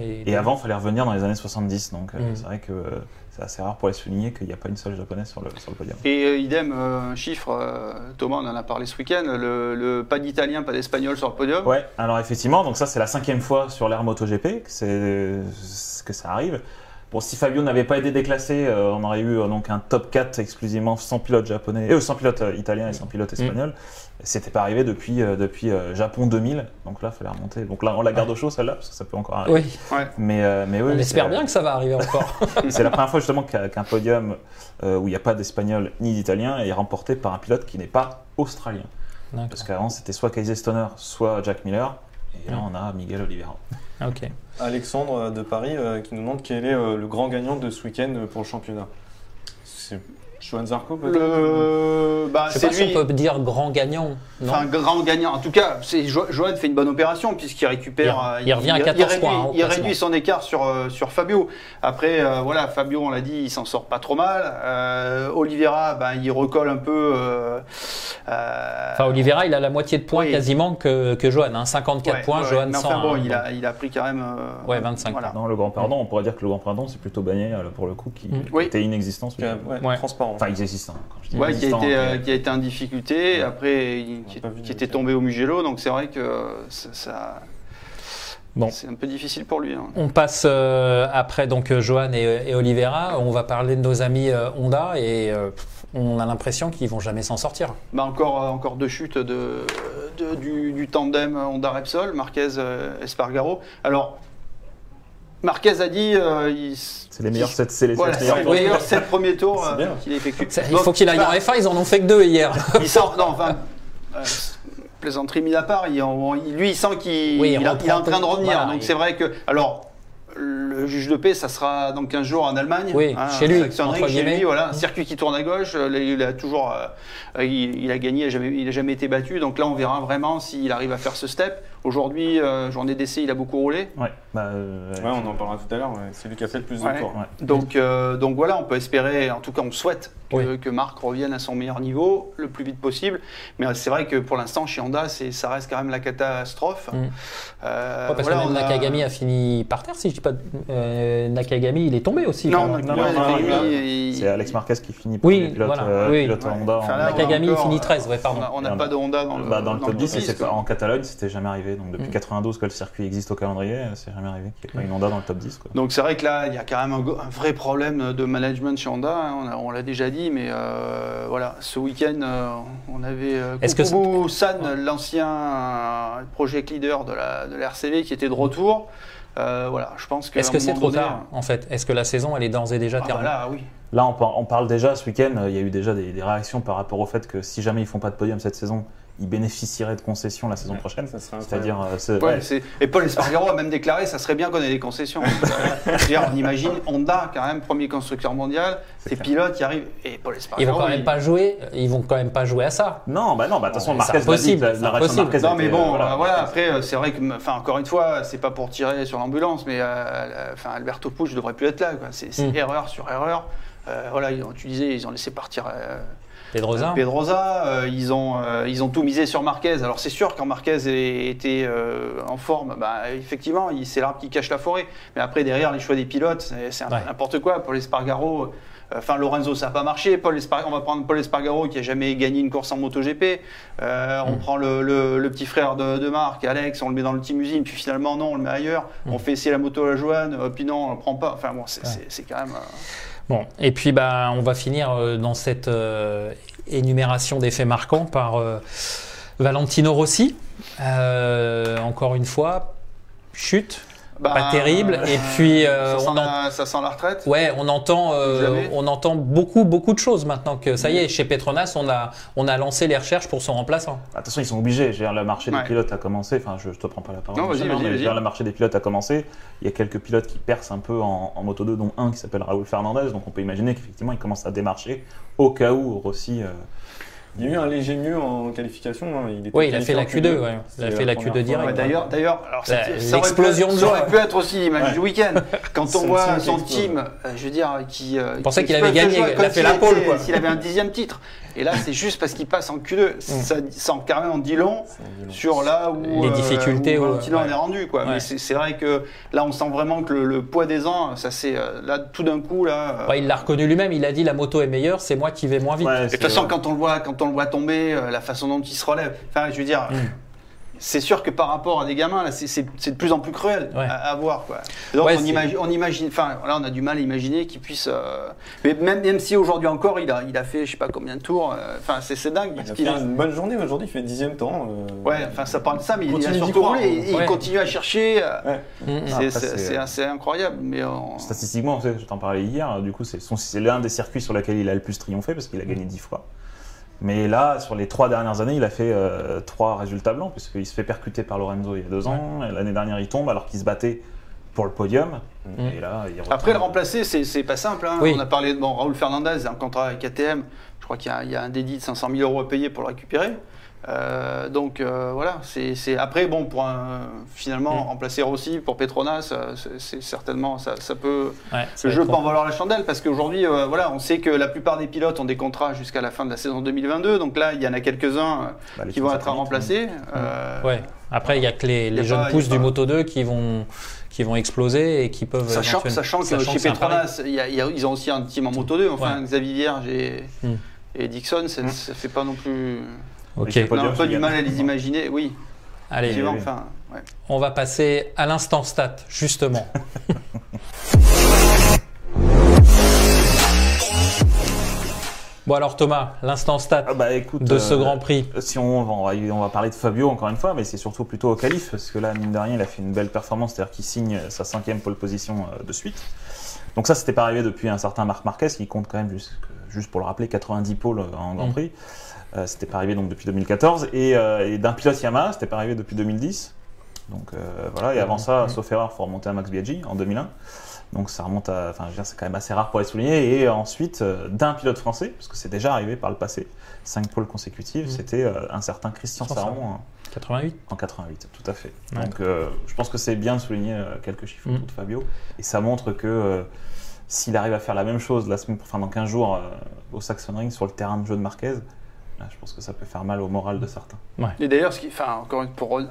et, Et avant, il fallait revenir dans les années 70, donc euh, Mm. c'est vrai que euh, c'est assez rare pour les souligner qu'il n'y a pas une seule japonaise sur le, sur le podium. Et euh, idem, euh, un chiffre, euh, Thomas on en a parlé ce week-end, le, le pas d'italien, pas d'espagnol sur le podium. Ouais, alors effectivement, donc ça c'est la cinquième fois sur l'ère MotoGP que, c'est- que ça arrive. Bon, si Fabio n'avait pas été déclassé, euh, on aurait eu euh, donc un top 4 exclusivement sans pilote japonais, euh, sans pilote euh, italien et sans pilote espagnol. C'était pas arrivé depuis, euh, depuis euh, Japon 2000, donc là il fallait remonter. Donc là on la garde au chaud celle-là parce que ça peut encore arriver. Oui, Ouais. Mais, euh, mais oui, on espère bien que ça va arriver encore. C'est la première fois justement qu'un podium euh, où il n'y a pas d'espagnol ni d'italien est remporté par un pilote qui n'est pas australien. Parce qu'avant c'était soit Casey Stoner, soit Jack Miller. Et là Mm. on a Miguel Oliveira. Ok. Alexandre euh, de Paris euh, qui nous demande quel est euh, le grand gagnant de ce week-end pour le championnat. Johan Zarco peut-être Le, bah, Je sais c'est pas si lui. on peut dire grand gagnant. Non. Enfin, grand gagnant. En tout cas, c'est Jo- Johan fait une bonne opération puisqu'il récupère. Il- euh, il revient à 14 réduit, points, hein, il réduit son écart sur, euh, sur Fabio. Après, euh, voilà, Fabio, on l'a dit, il s'en sort pas trop mal. Euh, Oliveira, ben, il recolle un peu. euh, euh, Enfin, Oliveira, il a la moitié de points Oui. quasiment que, que Johan. hein. 54 ouais, points, ouais, Johan mais 100. enfin bon, hein. il a, il a pris quand même. euh, Ouais, 25. Voilà. Non, le grand pardon, on pourrait dire que le grand pardon c'est plutôt Bagné pour le coup qui Mm. Oui. était inexistant. Ouais. transparent. Enfin inexistant. Quand je dis Ouais, qui a, été, euh, euh, qui a été en difficulté, après il- On qui, était tombé au Mugello, donc c'est vrai que ça, ça- Bon. C'est un peu difficile pour lui. hein. On passe euh, après donc euh, Johan et, et Oliveira. On va parler de nos amis euh, Honda et euh, on a l'impression qu'ils vont jamais s'en sortir. Bah encore, encore deux chutes de, de- du, du tandem Honda Repsol, Marquez Espargaro. Alors, Marquez a dit. euh, il- C'est les meilleurs sept, c'est les Voilà, sept c'est meilleurs les tours. meilleurs sept premiers tours euh, qu'il effectue. Ça, il Donc, faut qu'il aille en bah, F1. Ils en ont fait que deux hier. il sent, non, enfin, euh, plaisanterie mise à part, il, on- il- lui, il sent qu'il Oui, il il a- il est en train de revenir. voilà, donc il- c'est vrai que, alors, le juge de paix, ça sera dans 15 jours en Allemagne. Oui, chez lui, chez guillemets. lui, voilà, un circuit qui tourne à gauche. Il a toujours, euh, il, il a gagné, il a jamais, jamais été battu. Donc là, on verra vraiment s'il arrive à faire ce step. Aujourd'hui, euh, journée d'essai, il a beaucoup roulé. Ouais, bah, euh, Ouais, on en parlera tout à l'heure. ouais. C'est lui qui a fait le plus Ouais. de tours. ouais. Donc, euh, donc voilà, on peut espérer, en tout cas on souhaite que, Oui. que Marc revienne à son meilleur niveau le plus vite possible. Mais c'est vrai que pour l'instant chez Honda, ça reste quand même la catastrophe. Mm. Euh, Ouais, parce voilà, que même a- Nakagami a fini par terre, si je dis pas. de- euh, Nakagami, il est tombé aussi. Non, non, non, non, il- C'est Alex Marquez qui finit Oui, pilote, voilà, euh, oui. pilote Ouais. Honda. Enfin, là, Nakagami, il finit euh, 13, ouais, pardon. On n'a pas de Honda dans le, Bah, dans le top 10, et 10, c'est quoi. pas- en Catalogne, c'était jamais arrivé. Donc depuis Mm. 92 que le circuit existe au calendrier, c'est jamais arrivé qu'il n'y ait pas une Honda dans le top 10. Quoi. Donc c'est vrai que là, il y a quand même un, vrai problème de management chez Honda. hein, on l'a déjà dit, mais euh, voilà, ce week-end, euh, on avait euh, Kukubu San, l'ancien euh, project leader de la, de la RCV, qui était de retour. Euh, voilà, je pense que. Est-ce que c'est trop tard, en fait? Est-ce que la saison, elle est d'ores et déjà Ah, bah terminée? là, oui. Là, on, par- on parle déjà ce week-end, euh, il y a eu déjà des, des réactions par rapport au fait que si jamais ils font pas de podium cette saison, ils bénéficieraient de concessions la saison prochaine. Ça serait C'est-à-dire, euh, Ouais, Et Paul Espargaro a même déclaré ça serait bien qu'on ait des concessions. On imagine Honda, quand même, premier constructeur mondial, ces pilotes qui arrivent. Et Paul Ils Espargaro. vont quand même il- pas jouer. Ils vont quand même pas jouer à ça. Non, bah non, bah de toute façon, Marquez la, la a Non, mais bon, euh, euh, voilà, après, euh, c'est vrai que, enfin, encore une fois, c'est pas pour tirer sur l'ambulance, mais euh, enfin, Alberto Puig devrait plus être là. quoi. C'est c'est Mm. erreur sur erreur. Euh, voilà, ils ont- tu disais, ils ont laissé partir euh, Pedrosa. Pedrosa, euh, ils, ont, euh, ils ont tout misé sur Marquez. Alors c'est sûr, quand Marquez était euh, en forme, bah, effectivement, c'est l'arbre qui cache la forêt. Mais après, derrière, les choix des pilotes, c'est Ouais. n'importe quoi. Paul Espargaro, enfin Lorenzo, ça n'a pas marché. Paul on va prendre Paul Espargaro qui a jamais gagné une course en MotoGP. Euh, On Mm. prend le, le- le petit frère de, de Marc, Alex, on le met dans le team usine, puis finalement non, on le met ailleurs. Mm. On fait essayer la moto à la Joanne, puis non, on le prend pas. Enfin bon, c'est Ouais. c'est- c'est quand même. Bon, et puis bah, on va finir euh, dans cette euh, énumération des faits marquants par euh, Valentino Rossi. Encore une fois, chute, bah, pas terrible. Et puis euh, ça, sent on, en- la, ça sent la retraite. ouais, on entend, euh, on entend beaucoup, beaucoup de choses maintenant que ça y est. Chez Petronas, on a, on a lancé les recherches pour son remplaçant. Attention, ils sont obligés. Je veux dire, le marché Ouais. des pilotes a commencé. Enfin, je, je te prends pas la parole. Non, vas-y, vas-y, le marché des pilotes a commencé. Il y a quelques pilotes qui percent un peu en, en Moto 2, dont un qui s'appelle Raoul Fernandez. Donc, on peut imaginer qu'effectivement, il commence à démarcher au cas où Rossi. euh, Il y a eu un léger mieux en qualification. hein. Il était Oui, il a fait la en Q2, ouais. Il a fait la première Q2 fois. direct. Ouais, d'ailleurs, d'ailleurs, alors La- ça- ça aurait l'explosion pu- de ça joie. aurait pu être aussi l'image Ouais. du week-end. Quand on voit son team, euh, je veux dire, qui. euh, pensait qui qu'il avait gagné, il a fait la pole. S'il avait un dixième titre. Et là, c'est juste parce qu'il passe en Q2. Ça, ça en carrément en dit long sur là où Les euh, difficultés, où ouais. Ouais. est rendu quoi. Ouais. Mais c'est vrai que là on sent vraiment que le, le poids des ans, ça c'est euh, là tout d'un coup là. euh, Ouais, il l'a reconnu lui-même. Il a dit la moto est meilleure, c'est moi qui vais moins vite. de toute façon, quand on le voit, quand on le voit tomber, la façon dont il se relève, enfin, je veux dire, Mm. C'est sûr que par rapport à des gamins, là, c'est- de plus en plus cruel Ouais. à, à voir, quoi. Donc, Ouais, on, imagine, on imagine, enfin, là, on a du mal à imaginer qu'il puisse. euh, mais même, même si aujourd'hui encore, il a, il a fait, je sais pas combien de tours. euh, Enfin, c'est c'est dingue. Il parce a a- une bonne journée aujourd'hui, il fait dixième temps. euh, Ouais, enfin, ça parle de ça, mais il a Continue d'y surtout croire, roulé et, et ouais. il continue à chercher. euh, Ouais. Mm, mm. c'est- incroyable, mais on- Statistiquement, je t'en parlais hier, du coup, c'est l'un des circuits sur lesquels il a le plus triomphé parce qu'il a gagné dix fois. Mais là, sur les trois dernières années, il a fait euh, trois résultats blancs puisqu'il se fait percuter par Lorenzo il y a deux ans. et L'année dernière, il tombe alors qu'il se battait pour le podium. Mm. Et là, il Après, le remplacer, c'est pas simple. hein. Oui. On a parlé de bon, Raoul Fernandez, un contrat avec KTM. Je crois qu'il y, y a un dédit de 500 000 euros à payer pour le récupérer. Euh, donc euh, voilà, c'est après bon pour un- finalement Mm. remplacer Rossi pour Petronas, euh, c'est- certainement ça, ça peut Ouais, ça le jeu peut en valoir la chandelle parce qu'aujourd'hui euh, voilà, on sait que la plupart des pilotes ont des contrats jusqu'à la fin de la saison 2022. Donc là, il y en a quelques-uns euh, Bah, qui vont être à remplacer. Euh, Ouais. Après, il y a que les, a jeunes pas- pousses du Moto 2 qui vont, qui vont exploser et qui peuvent. Sachant, sachant que sachant chez un pari. Petronas, y a- y a- ils ont aussi un team en Moto 2. Enfin, Ouais. Xavier Vierge et, Hmm. Et Dixon, ça, Hmm. ça fait pas non plus. Ok. On a un peu du mal à les imaginer. Oui, Allez, effectivement. oui. Enfin, ouais. On va passer à l'instant stat, justement. bon alors Thomas, l'instant stat Ah bah écoute, de ce euh, Grand Prix. Si on va, on va, on va parler de Fabio encore une fois, mais c'est surtout plutôt au qualif, parce que là, mine de rien, il a fait une belle performance, c'est-à-dire qu'il signe sa cinquième pole position euh, de suite. Donc ça, c'était pas arrivé depuis un certain Marc Marquez, qui compte quand même, juste, juste pour le rappeler, 90 pôles en Grand Mm. Prix. Euh, c'était pas arrivé donc depuis 2014. Et, euh, et d'un pilote Yamaha, c'était pas arrivé depuis 2010. Donc euh, voilà, et avant ça, Mm. sauf erreur, faut remonter à Max Biaggi en 2001. Donc ça remonte à, enfin je veux dire, c'est quand même assez rare pour les souligner. Et ensuite, euh, d'un pilote français, parce que c'est déjà arrivé par le passé, cinq pôles consécutives, Mm. c'était un certain Christian Saron hein, 88 en 88, tout à fait. Ouais. Donc euh, je pense que c'est bien de souligner quelques chiffres Mm. autour de Fabio. Et ça montre que euh, s'il arrive à faire la même chose la semaine, enfin dans 15 jours euh, au Saxon Ring sur le terrain de jeu de Marquez, là, je pense que ça peut faire mal au moral de certains. Et d'ailleurs, ce qui, enfin, encore une- pour euh,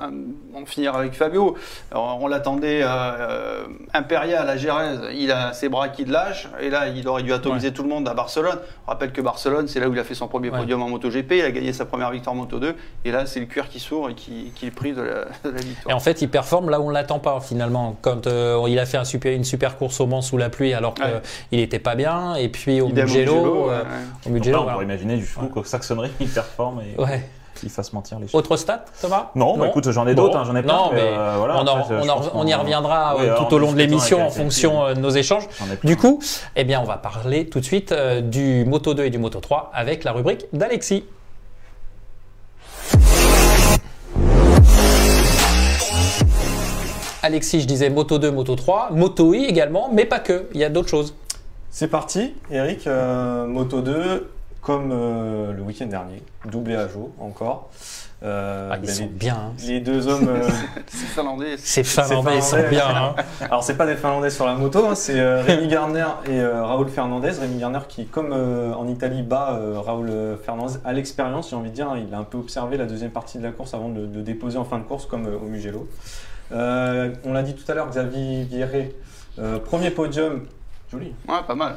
en finir avec Fabio, on l'attendait euh, impérial à Gérèse, il a ses bras qui le lâchent, et là, il aurait dû atomiser tout le monde à Barcelone. On rappelle que Barcelone, c'est là où il a fait son premier Ouais. podium en MotoGP, il a gagné sa première victoire en Moto 2, et là, c'est le cuir qui s'ouvre et qui, qui est pris de la, de la Et victoire. en fait, il performe là où on l'attend pas finalement. Quand euh, il a fait un super, une super course au Mans sous la pluie alors qu'il Ouais. n'était pas bien, et puis au Idem au Mugello, euh, ouais. au Donc Mugello, là, on voilà. pourrait imaginer du coup qu'au Saxon Ring, il performe et Ouais. il fasse mentir les chiffres. Autre stat, Thomas? Non, bah, écoute, j'en ai Bon. d'autres, hein, j'en ai plein. Non, mais euh, voilà, on, en- après, je on en- pense on y reviendra Oui, euh, tout au long de l'émission en fonction euh, de nos échanges. Du coup, eh bien, on va parler tout de suite euh, du Moto 2 et du Moto 3 avec la rubrique d'Alexis. Alexis, je disais Moto 2, Moto 3, Moto I également, mais pas que, il y a d'autres choses. C'est parti, Eric. euh, Moto 2, comme euh, le week-end dernier, doublé à jour encore. Euh, Ah, ils ben, sont les, bien. hein. les deux hommes. euh, C'est finlandais. Ces Finlandais, ils sont bien. hein. alors, c'est pas des Finlandais sur la moto, hein, c'est euh, Rémi Garner et euh, Raoul Fernandez. Rémi Garner qui, comme euh, en Italie, bat euh, Raoul Fernandez à l'expérience, j'ai envie de dire. hein, il a un peu observé la deuxième partie de la course avant de, de déposer en fin de course, comme euh, au Mugello. Euh, on l'a dit tout à l'heure, Xavier Vieré, euh, premier podium. Joli. Ouais, pas mal.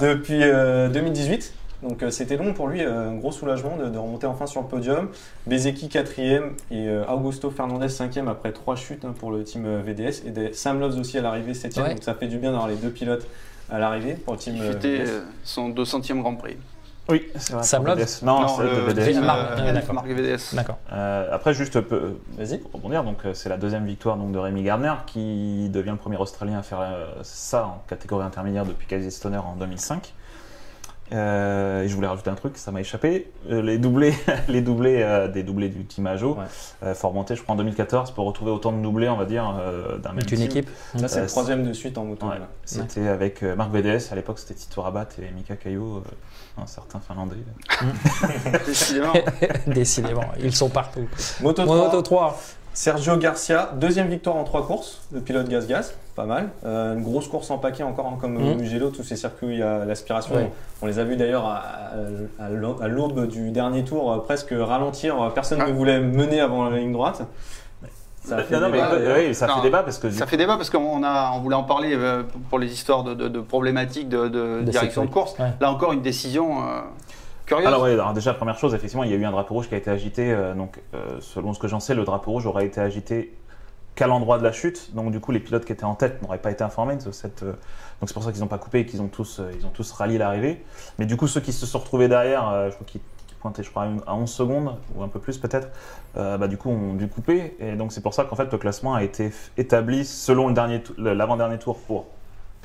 depuis euh, 2018. Donc euh, c'était long pour lui, euh, un gros soulagement de, de remonter enfin sur le podium. Bezeki quatrième et euh, Augusto Fernandez cinquième après trois chutes hein, pour le team VDS et des- Sam Loves aussi à l'arrivée septième. Ouais. Donc ça fait du bien d'avoir les deux pilotes à l'arrivée pour le team VDS. euh, son 200e Grand Prix. Oui, c'est vrai. Sam Love. Non, c'est le de VDS. VDS. Marc, euh, d'accord. VDS. D'accord. Euh, après, juste peu- Vas-y. pour rebondir, donc c'est la deuxième victoire donc, de Rémi Gardner qui devient le premier Australien à faire euh, ça en catégorie intermédiaire depuis Casey Stoner en 2005. Euh, et je voulais rajouter un truc, ça m'a échappé. Euh, les doublés, les doublés euh, des doublés du team Ajo, Ouais. euh, faut remonter, je crois, en 2014 pour retrouver autant de doublés, on va dire, euh, d'un même D'une team. équipe. Là c'est Euh, le troisième de suite en moto. Ouais. C'était avec euh, Marc VDS, à l'époque c'était Tito Rabat et Mika euh, un certain Finlandais. Décidément. Décidément, ils sont partout. Moto 3, Moto 3. Sergio Garcia, deuxième victoire en trois courses, le pilote gaz-gaz, pas mal. Euh, une grosse course en paquet encore, hein, comme Mhm. Mugello, tous ces circuits où il y a l'aspiration. Ouais. On les a vus d'ailleurs à, à- à l'aube- du dernier tour, euh, presque ralentir. Personne Ah. ne voulait mener avant la ligne droite. Ça fait non, non, mais débat, euh, d'ailleurs. oui, ça Non, fait débat parce que du Ça fait débat parce qu'on a, on voulait en parler euh, pour les histoires de, de- de problématiques de, de De direction de course. Ouais. Là encore, une décision euh, Alors, ouais, alors déjà, première chose, effectivement, il y a eu un drapeau rouge qui a été agité. euh, donc, euh, selon ce que j'en sais, le drapeau rouge aurait été agité qu'à l'endroit de la chute. Donc, du coup, les pilotes qui étaient en tête n'auraient pas été informés de cette. euh, donc, c'est pour ça qu'ils n'ont pas coupé et qu'ils ont tous, ils ont tous rallié l'arrivée. Mais du coup, ceux qui se sont retrouvés derrière, je crois qu'ils pointaient, je crois, à une- à 11 secondes ou un peu plus peut-être, bah, du coup, ont dû couper. Et donc, c'est pour ça qu'en fait, le classement a été établi selon l'avant-dernier tour pour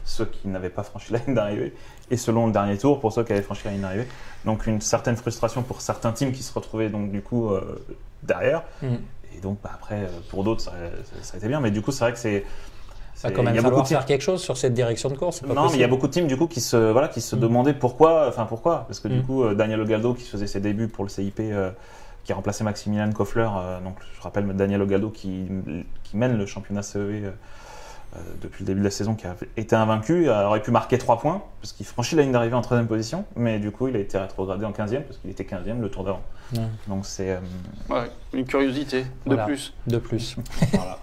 ceux qui n'avaient pas franchi la ligne d'arrivée et selon le dernier tour pour ceux qui avaient franchi la ligne d'arrivée. Donc une certaine frustration pour certains teams qui se retrouvaient donc du coup euh, derrière. Mm. Et donc bah, après euh, pour d'autres ça, ça a été bien, mais du coup c'est vrai que c'est Ça va quand même il y a falloir beaucoup de faire quelque chose sur cette direction de course. pas non, mais il y a beaucoup de teams du coup qui se voilà qui se Mm. demandaient pourquoi, enfin pourquoi, parce que du Mm. coup euh, Daniel Ogaldo qui faisait ses débuts pour le CIP, euh, qui a remplacé Maximilian Koffler, euh, donc je rappelle Daniel Ogaldo qui, qui mène le championnat CEV depuis le début de la saison, qui a été invaincu, euh, aurait pu marquer 3 points parce qu'il franchit la ligne d'arrivée en troisième position, mais du coup il a été rétrogradé en 15e parce qu'il était 15e le tour d'avant. Ouais. Donc c'est euh, Ouais, une curiosité Voilà. de plus. De plus. Voilà.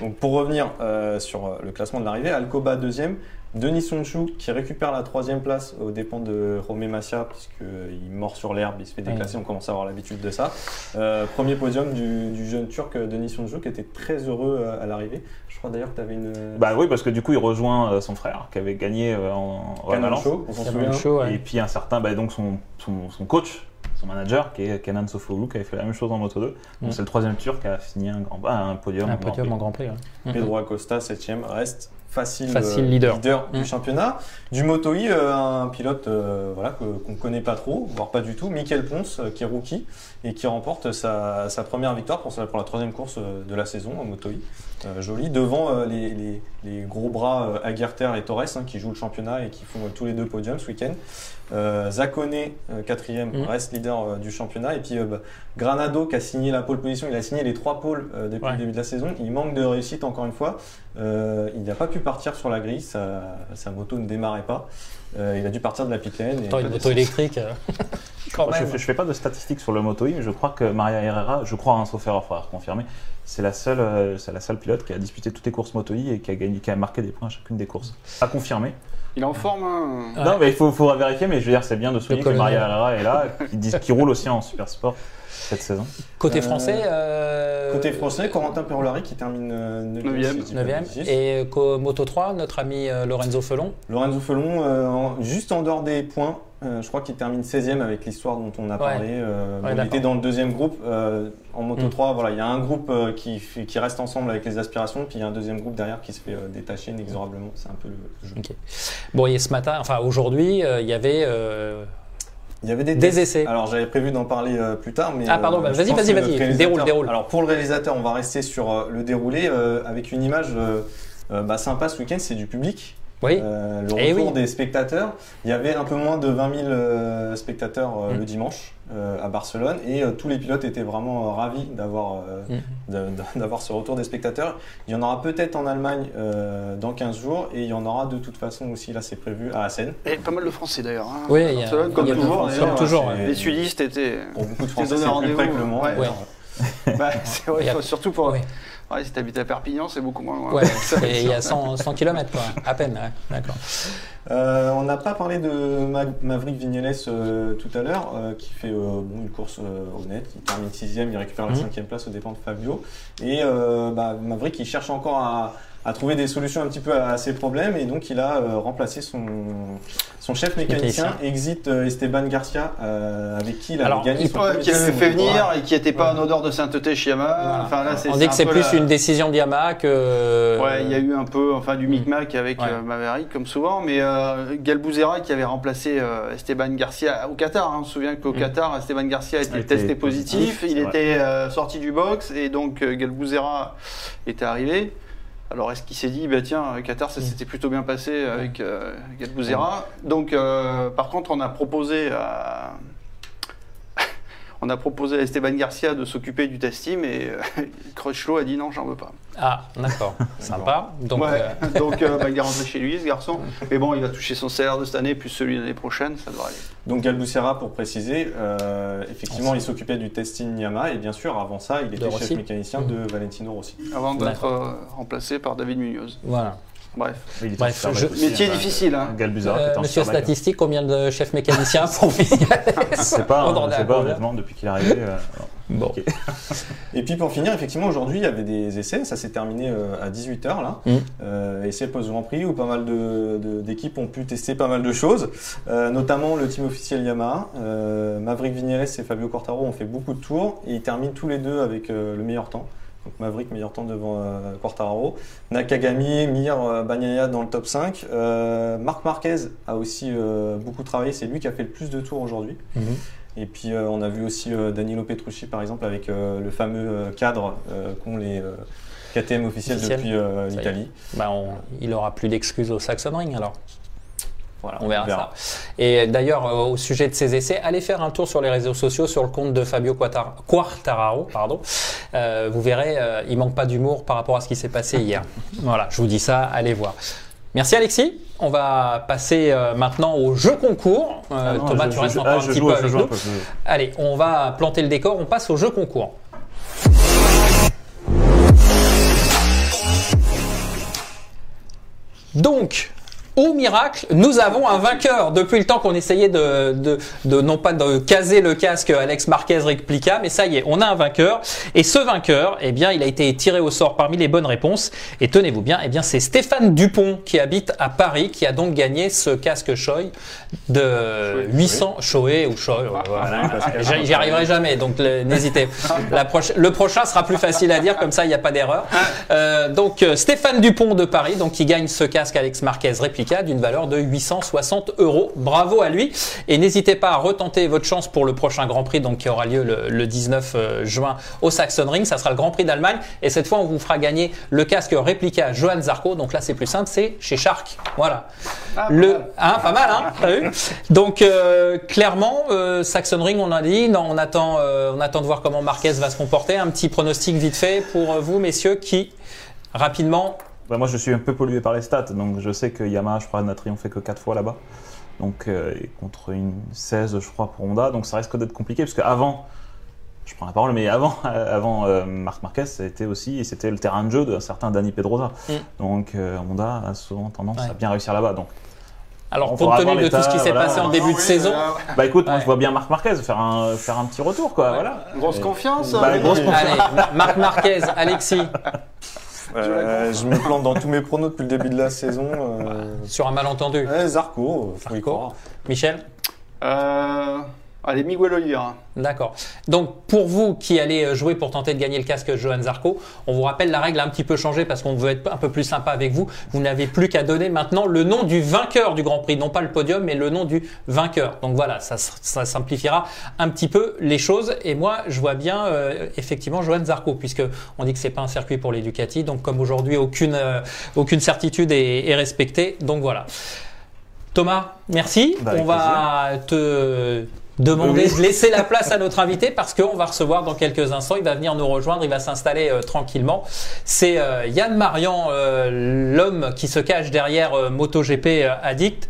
Donc pour revenir euh, sur euh, le classement de l'arrivée, Alcoba deuxième, Denis Sonchou qui récupère la troisième place aux dépens de Romé Massia puisqu'il mord sur l'herbe, il se fait déclasser, on commence à avoir l'habitude de ça. Euh, premier podium du, du jeune turc euh, Denis Sonchou qui était très heureux euh, à l'arrivée. Je crois d'ailleurs que tu avais une... Bah oui, parce que du coup, il rejoint euh, son frère qui avait gagné euh, en en Valence. Show, on s'en Cameron souvient. Show, ouais. Et puis un certain, bah, donc son, son, son coach, son manager, qui est Kenan Sofoğlu, qui avait fait la même chose en Moto 2. Donc Mm. c'est le troisième turc qui a signé un, grand, bah, un podium. Un en Grand podium Prix. en Grand Prix. ouais. Mhm. Pedro Acosta, 7ème, reste facile, Facile euh, leader. du Mm. championnat. Du Moto E, euh, un pilote euh, voilà, qu'on ne connaît pas trop, voire pas du tout, Michael Ponce, qui est rookie et qui remporte sa, sa première victoire pour, sa- pour la troisième course de la saison en Moto E. Euh, joli, devant euh, les, les- les gros bras euh, Aguerter et Torres hein, qui jouent le championnat et qui font euh, tous les deux podiums ce week-end. Euh, Zakone, euh, quatrième, Mm. reste leader euh, du championnat. Et puis euh, bah, Granado qui a signé la pole position, il a signé les trois pôles euh, depuis Ouais. le début de la saison. Il manque de réussite encore une fois. Euh, il n'a pas pu partir sur la grille, sa, sa moto ne démarrait pas. Euh, il a dû partir de la pit lane. Pourtant, une moto électrique. euh, Quand Je, même. fais- pas de statistiques sur le Moto mais je crois que Maria Herrera, je crois, un sauf erreur, faudra confirmer, c'est la seule, euh, c'est la seule pilote qui a disputé toutes les courses Moto E et qui a gagné, qui a marqué des points à chacune des courses. À confirmer. Il est en forme, hein. Ouais. Non, mais il faut, faudra vérifier, mais je veux dire, c'est bien de souligner que. Maria Herrera est là, qui, dit- qui roule aussi en super sport cette saison. Côté Euh, français. euh, Côté français, Corentin Perolari qui termine 9 Neuvième. 9e. Et co- Moto 3, notre ami euh, Lorenzo Felon. Lorenzo Felon, euh, en- juste en dehors des points, euh, je crois qu'il termine 16e avec l'histoire dont on a parlé. euh, Ouais, il d'accord. était dans le deuxième groupe. euh, en Moto Mm. 3, voilà, il y a un groupe euh, qui, qui reste ensemble avec les aspirations, puis il y a un deuxième groupe derrière qui se fait euh, détacher inexorablement. C'est un peu le jeu. Bon, et ce matin, enfin aujourd'hui, euh, il y avait euh, Il y avait des, des essais. Alors j'avais prévu d'en parler euh, plus tard, mais Ah, pardon, euh, bah, vas-y, vas-y, vas-y, déroule, déroule. Alors pour le réalisateur, on va rester sur euh, le déroulé euh, avec une image bah, sympa ce week-end, c'est du public. Oui. Euh, le Eh retour oui. des spectateurs. Il y avait un peu moins de 20 000 euh, spectateurs euh, Mm. le dimanche euh, à Barcelone et euh, tous les pilotes étaient vraiment euh, ravis d'avoir euh, Mm. d'avoir ce retour des spectateurs. Il y en aura peut-être en Allemagne euh, dans 15 jours et il y en aura de toute façon aussi, là c'est prévu, à Assen. Et pas mal de Français d'ailleurs. hein. Oui, il y a- comme toujours. Français, d'ailleurs. comme toujours, Les sudistes étaient. Pour beaucoup de Français, c'est plus près que le ouais. d'ailleurs. Bah, c'est vrai, surtout pour. Oui. Ouais, si t'habites à Perpignan, c'est beaucoup moins loin. Ouais, Ça, et il y a 100, 100 km, quoi. À peine, ouais. D'accord. Euh, on n'a pas parlé de Ma- Maverick Vignales euh, tout à l'heure, euh, qui fait euh, bon, une course euh, honnête. Il termine sixième, il récupère la Mhm. cinquième place aux dépens de Fabio. Et euh, bah, Maverick, il cherche encore à, à trouver des solutions un petit peu à, à ses problèmes, et donc il a euh, remplacé son, son chef mécanicien, exit euh, Esteban Garcia, euh, avec qui il avait Alors, gagné il son Ouais, qui l'avait titre fait venir et qui n'était pas Ouais. en odeur de sainteté chez Yamaha. Voilà. Enfin, là, c'est, On dit que c'est plus la- une décision de Yamaha que. Ouais, il y a eu un peu, enfin, du micmac avec Ouais. Maverick, comme souvent, mais euh, Galbuzera qui avait remplacé euh, Esteban Garcia au Qatar. hein. on se souvient qu'au Mm. Qatar, Esteban Garcia était A été testé positif, positif, il était euh, sorti du box et donc euh, Galbuzera était arrivé. Alors est-ce qu'il s'est dit, bah tiens, euh, Qatar, ça Mm. s'était plutôt bien passé avec euh, Galbuzera. Donc, euh, par contre, on a proposé à on a proposé à Esteban Garcia de s'occuper du test team et euh, Crutchlow a dit non, j'en veux pas. Ah, d'accord. Sympa. Donc, ouais, euh, donc euh, bah, il est rentré chez lui, ce garçon. Mais bon, il va toucher son salaire de cette année, plus celui de l'année prochaine, ça devrait aller. Donc Galbucera, pour préciser, euh, effectivement, il s'occupait du testing Yamaha, et bien sûr, avant ça, il était chef mécanicien de Valentino Rossi. Avant d'être euh, remplacé par David Munoz. voilà. Bref. Il je- Métier difficile, hein. Euh, monsieur. Statistique, combien de chefs mécaniciens pour Vignales Je sais pas, hein, je sais pas honnêtement depuis qu'il est arrivé. euh, Bon. Et puis pour finir, effectivement, aujourd'hui, il y avait des essais. Ça s'est terminé euh, à 18h, là. Mm. Euh, essais post-Grand Prix où pas mal de- de- d'équipes ont pu tester pas mal de choses, euh, notamment le team officiel Yamaha. Euh, Maverick Vignales et Fabio Quartaro ont fait beaucoup de tours et ils terminent tous les deux avec euh, le meilleur temps. Donc Maverick, meilleur temps devant euh, Quartararo. Nakagami, Mir, euh, Bagnaia dans le top 5. Euh, Marc Marquez a aussi euh, beaucoup travaillé. C'est lui qui a fait le plus de tours aujourd'hui. Mhm. Et puis euh, on a vu aussi Danilo Petrucci par exemple avec le fameux cadre qu'ont les KTM officiels depuis l'Italie. Bah, il aura plus d'excuses au Saxon Ring alors. Voilà, On verra, ça. Et d'ailleurs, euh, au sujet de ces essais, allez faire un tour sur les réseaux sociaux, sur le compte de Fabio Quartar- Quartararo. Pardon. Euh, vous verrez, euh, il manque pas d'humour par rapport à ce qui s'est passé hier. voilà, je vous dis ça, allez voir. Merci Alexis. On va passer euh, maintenant au jeu concours. Ah non, Thomas, je- tu restes je- encore ah, un petit peu avec nous. peu. Allez, on va planter le décor. On passe au jeu concours. Donc, au miracle, nous avons un vainqueur. Depuis le temps qu'on essayait de, de, de, non pas de caser le casque Alex Marquez réplica, mais ça y est, on a un vainqueur. Et ce vainqueur, eh bien, il a été tiré au sort parmi les bonnes réponses. Et tenez-vous bien, eh bien, c'est Stéphane Dupont qui habite à Paris, qui a donc gagné ce casque Shoei de 800 Shoei ou. Voilà. J'y arriverai jamais, donc n'hésitez. Le prochain sera plus facile à dire, comme ça il n'y a pas d'erreur. Euh, donc Stéphane Dupont de Paris, donc qui gagne ce casque Alex Marquez d'une valeur de 860 euros. Bravo à lui. Et n'hésitez pas à retenter votre chance pour le prochain Grand Prix, donc qui aura lieu le, le 19 euh, juin au Saxon Ring. Ça sera le Grand Prix d'Allemagne. Et cette fois, on vous fera gagner le casque réplica Johan Zarco. Donc là, c'est plus simple, c'est chez Shark. Voilà. le, hein, pas mal, hein, t'as vu? Donc euh, clairement, euh, Saxon Ring, on a dit, non, on attend, euh, on attend de voir comment Marquez va se comporter. Un petit pronostic vite fait pour vous, messieurs, qui rapidement. Bah, moi, je suis un peu pollué par les stats, donc je sais que Yamaha, je crois, n'a triomphé que 4 fois là-bas. Donc, euh, et contre une 16, je crois, pour Honda. Donc, ça risque d'être compliqué, parce qu'avant, je prends la parole, mais avant, avant euh, Marc Marquez, c'était aussi, c'était le terrain de jeu d'un certain Dani Pedrosa. Mm. Donc, euh, Honda a souvent tendance Ouais. à bien réussir là-bas. Donc, Alors, compte tenu de tout ce qui s'est voilà. passé en début de oui, saison, bah écoute, moi, Ouais. je vois bien Marc Marquez faire un, faire un petit retour, quoi. Voilà. Grosse confiance. Bah, hein. grosse confiance. allez, Marc Marquez, Alexis, Euh, je me plante dans tous mes pronos depuis le début de la saison. euh, sur un malentendu. ouais, Zarco, faut y Zarco. croire. Michel? Euh, allez, Miguel Oliveira. D'accord. Donc pour vous qui allez euh, jouer pour tenter de gagner le casque Johan Zarco, on vous rappelle la règle a un petit peu changé parce qu'on veut être un peu plus sympa avec vous. Vous n'avez plus qu'à donner maintenant le nom du vainqueur du Grand Prix, non pas le podium, mais le nom du vainqueur. Donc voilà, ça, ça simplifiera un petit peu les choses. Et moi, je vois bien euh, effectivement Johan Zarco, puisque on dit que c'est pas un circuit pour les Ducati. Donc comme aujourd'hui aucune euh, aucune certitude est, est respectée. Donc voilà. Thomas, merci. Bah, on va te demander Oui. de laisser la place à notre invité parce qu'on va recevoir dans quelques instants. Il va venir nous rejoindre, il va s'installer euh, tranquillement. C'est euh, Yann Marian, euh, l'homme qui se cache derrière MotoGP Addict.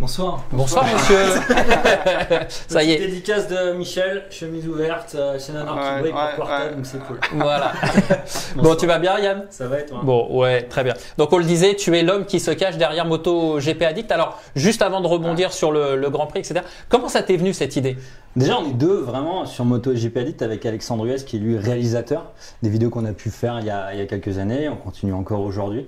Bonsoir. Bonsoir, monsieur. Ça y est. dédicace de Michel, chemise ouverte, euh, chez Nana Ouais, ouais, pour Quartet, ouais. donc c'est cool. Voilà. bon, tu vas bien, Yann? Ça va et toi? Bon, ouais, très bien. Donc on le disait, tu es l'homme qui se cache derrière MotoGP Addict. Alors, juste avant de rebondir sur le, le Grand Prix, etc., comment ça t'est venu cette idée? Déjà, on est deux vraiment sur MotoGP Addict avec Alexandre Hues qui est lui réalisateur des vidéos qu'on a pu faire il y a, il y a quelques années. On continue encore aujourd'hui.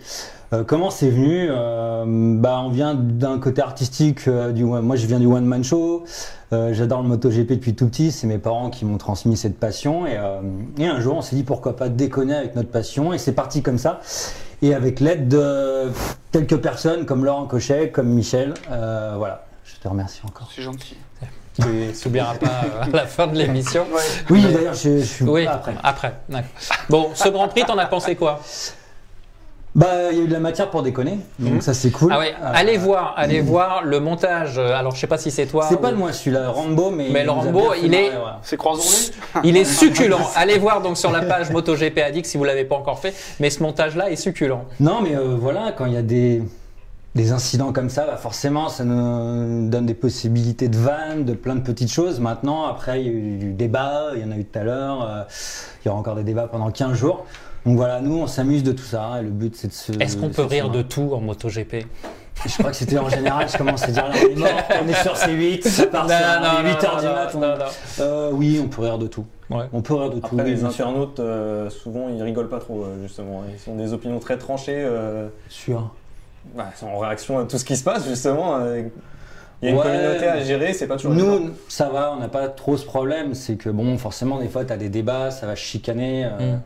Euh, comment c'est venu Euh, Bah, on vient d'un côté artistique. euh, du, one- moi, je viens du one man show. Euh, J'adore le MotoGP depuis tout petit. C'est mes parents qui m'ont transmis cette passion. Et, euh, et un jour, on s'est dit pourquoi pas déconner avec notre passion. Et c'est parti comme ça. Et avec l'aide de quelques personnes comme Laurent Cochet, comme Michel. Euh, voilà. Je te remercie encore. C'est gentil. Tu s'oublieras pas à la fin de l'émission. Oui, d'ailleurs, je, je suis Oui, après. après. d'accord. Bon, ce Grand Prix, t'en as pensé quoi? Bah, il y a eu de la matière pour déconner, donc ça c'est cool. Ah ouais, Euh, allez voir, allez voir le montage. Alors, je sais pas si c'est toi. C'est ou- pas de moi celui-là, Rambo, mais. Mais il le Rambo, il est-. C'est croisons Il est succulent. allez voir donc sur la page MotoGP Addict si vous l'avez pas encore fait. Mais ce montage-là est succulent. Non, mais euh, voilà, quand il y a des, des incidents comme ça, bah forcément, ça nous donne des possibilités de vannes, de plein de petites choses. Maintenant, après, il y a eu du débat, il y en a eu tout à l'heure, euh, il y aura encore des débats pendant 15 jours. Donc voilà, nous, on s'amuse de tout ça, et le but, c'est de se. Est-ce qu'on c'est peut rire de tout en MotoGP? Je crois que c'était en général, je commence à dire, là, on est mort, on est sur C8, ça part sur les 8 heures du mat. on- non, non. Euh, oui, on peut rire de tout. Ouais. On peut rire de tout. Après, les internautes, euh, souvent, ils rigolent pas trop, euh, justement. Ils ont des opinions très tranchées euh, Sûr. bah, en réaction à tout ce qui se passe, justement. euh, Il y a une Ouais. communauté à gérer, c'est pas toujours évident. Nous, ça va, on n'a pas trop ce problème. C'est que, bon, forcément, des fois, tu as des débats, ça va chicaner euh, Mm.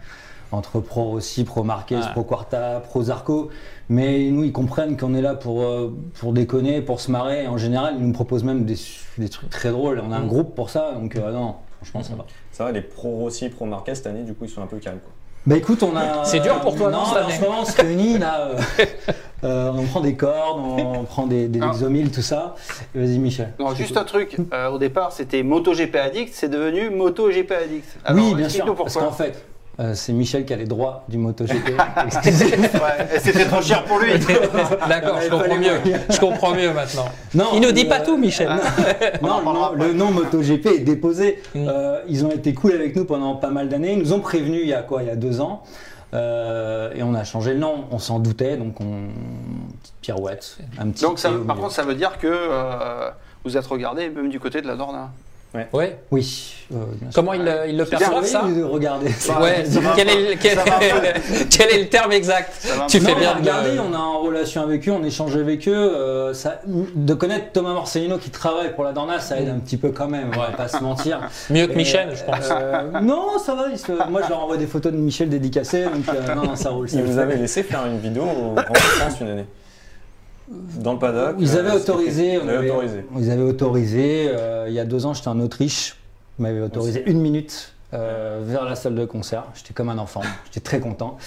Entre pro Rossi, pro Marquez, Ouais. pro Quarta, pro Zarco. Mais nous, ils comprennent qu'on est là pour, euh, pour déconner, pour se marrer. En général, ils nous proposent même des, des trucs très drôles. On a un Mm. groupe pour ça, donc euh, non, franchement, ça va. Ça va, les pro Rossi, pro Marquez, cette année, du coup, ils sont un peu calmes. Quoi. Bah écoute, on a. C'est dur pour toi, non, Non, cette en ce moment, on se réunit là. euh, euh, on prend des cordes, on prend des, des Ah. exomiles, tout ça. Vas-y, Michel. Non, juste un truc. Euh, au départ, c'était MotoGP Addict, c'est devenu MotoGP Addict. Alors, oui, bien sûr. Parce qu'en fait, euh, c'est Michel qui a les droits du MotoGP. Ouais, c'était trop cher pour lui. D'accord, je comprends mieux. Je comprends mieux maintenant. Non, Il nous dit euh, pas tout, Michel. On en Non, le nom, MotoGP est déposé. Mm. Euh, ils ont été cool avec nous pendant pas mal d'années. Ils nous ont prévenus il y a quoi Il y a deux ans. Euh, et on a changé le nom, on s'en doutait, donc on petite pirouette, un petit. Donc, ça, par contre, ça veut dire que euh, vous êtes regardé même du côté de la Dorna. Ouais. oui. euh. Comment il, le- il le perçoit ça de regarder. Ouais, quel, est, quel, quel est le terme exact Tu fais on bien a de- regardé, on est en relation avec eux, on échange avec eux. euh, ça, de connaître Thomas Morcellino qui travaille pour la Dorna, ça aide un petit peu quand même, on va pas se mentir. Mieux que Et, Michel, je pense. euh, non, ça va. se- Moi, je leur envoie des photos de Michel dédicacées, donc euh, non, non, ça roule. ça vous avaient laissé faire une vidéo au Grand Prix de France une année. Dans le paddock. Ils avaient euh, autorisé. Ils on avaient avait- autorisé. Ils avaient autorisé. euh, il y a deux ans, j'étais en Autriche. Ils m'avaient autorisé une minute euh, vers la salle de concert. J'étais comme un enfant. J'étais très content.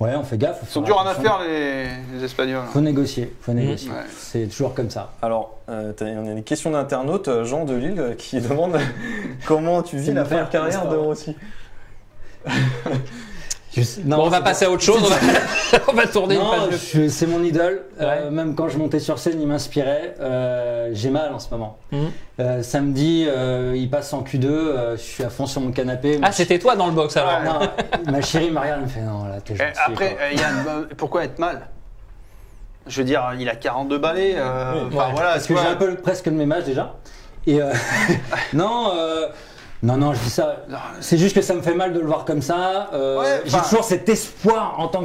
Ouais, on fait gaffe. Ils sont durs en affaires, les, les Espagnols. Faut négocier. Faut négocier. Ouais. C'est toujours comme ça. Alors, euh, on a des questions d'internautes, euh, Jean de Lille, qui demande comment tu vis la fin de carrière de. Rossi? Je sais- non, Bon, on va c'est- passer à autre chose. On va, on va tourner une Non, page. de- je- c'est mon idole. Euh, même quand je montais sur scène, il m'inspirait. Euh, J'ai mal en ce moment. Mhm. Euh, samedi, euh, il passe en Q2. euh, je suis à fond sur mon canapé. Ah, c'était toi dans le box alors. Non, ma chérie elle me fait non, là, t'es Eh, gentil. après, quoi. euh, Yann, pourquoi être mal? Je veux dire, il a 42 balais. euh, enfin, voilà, Parce tu que j'ai vois. un peu presque le même âge déjà. Et euh, non, euh, non, non, je dis ça. C'est juste que ça me fait mal de le voir comme ça. Euh, Ouais, j'ai toujours cet espoir en tant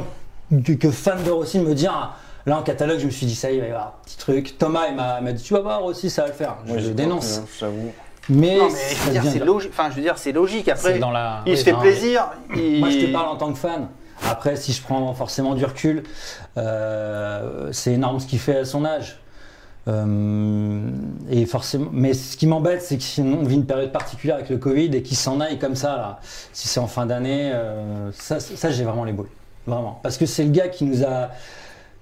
que, que fan de Rossi de me dire. Là en catalogue, je me suis dit ça, il va y avoir un petit truc. Thomas, il m'a dit tu vas voir Rossi, ça va le faire. Je Moi, le j'ai pas dénonce. hein, J'avoue. Mais, Non, mais je c'est logique. Enfin, je veux dire, c'est logique. Après, C'est dans la. il oui, se fait non, plaisir. il- Moi, je te parle en tant que fan. Après, si je prends forcément du recul, euh, c'est énorme ce qu'il fait à son âge. Euh, et forcément, mais ce qui m'embête, c'est qu'on vit une période particulière avec le Covid et qu'il s'en aille comme ça. Là. Si c'est en fin d'année, euh, ça, ça j'ai vraiment les boules. Vraiment. Parce que c'est le gars qui nous a,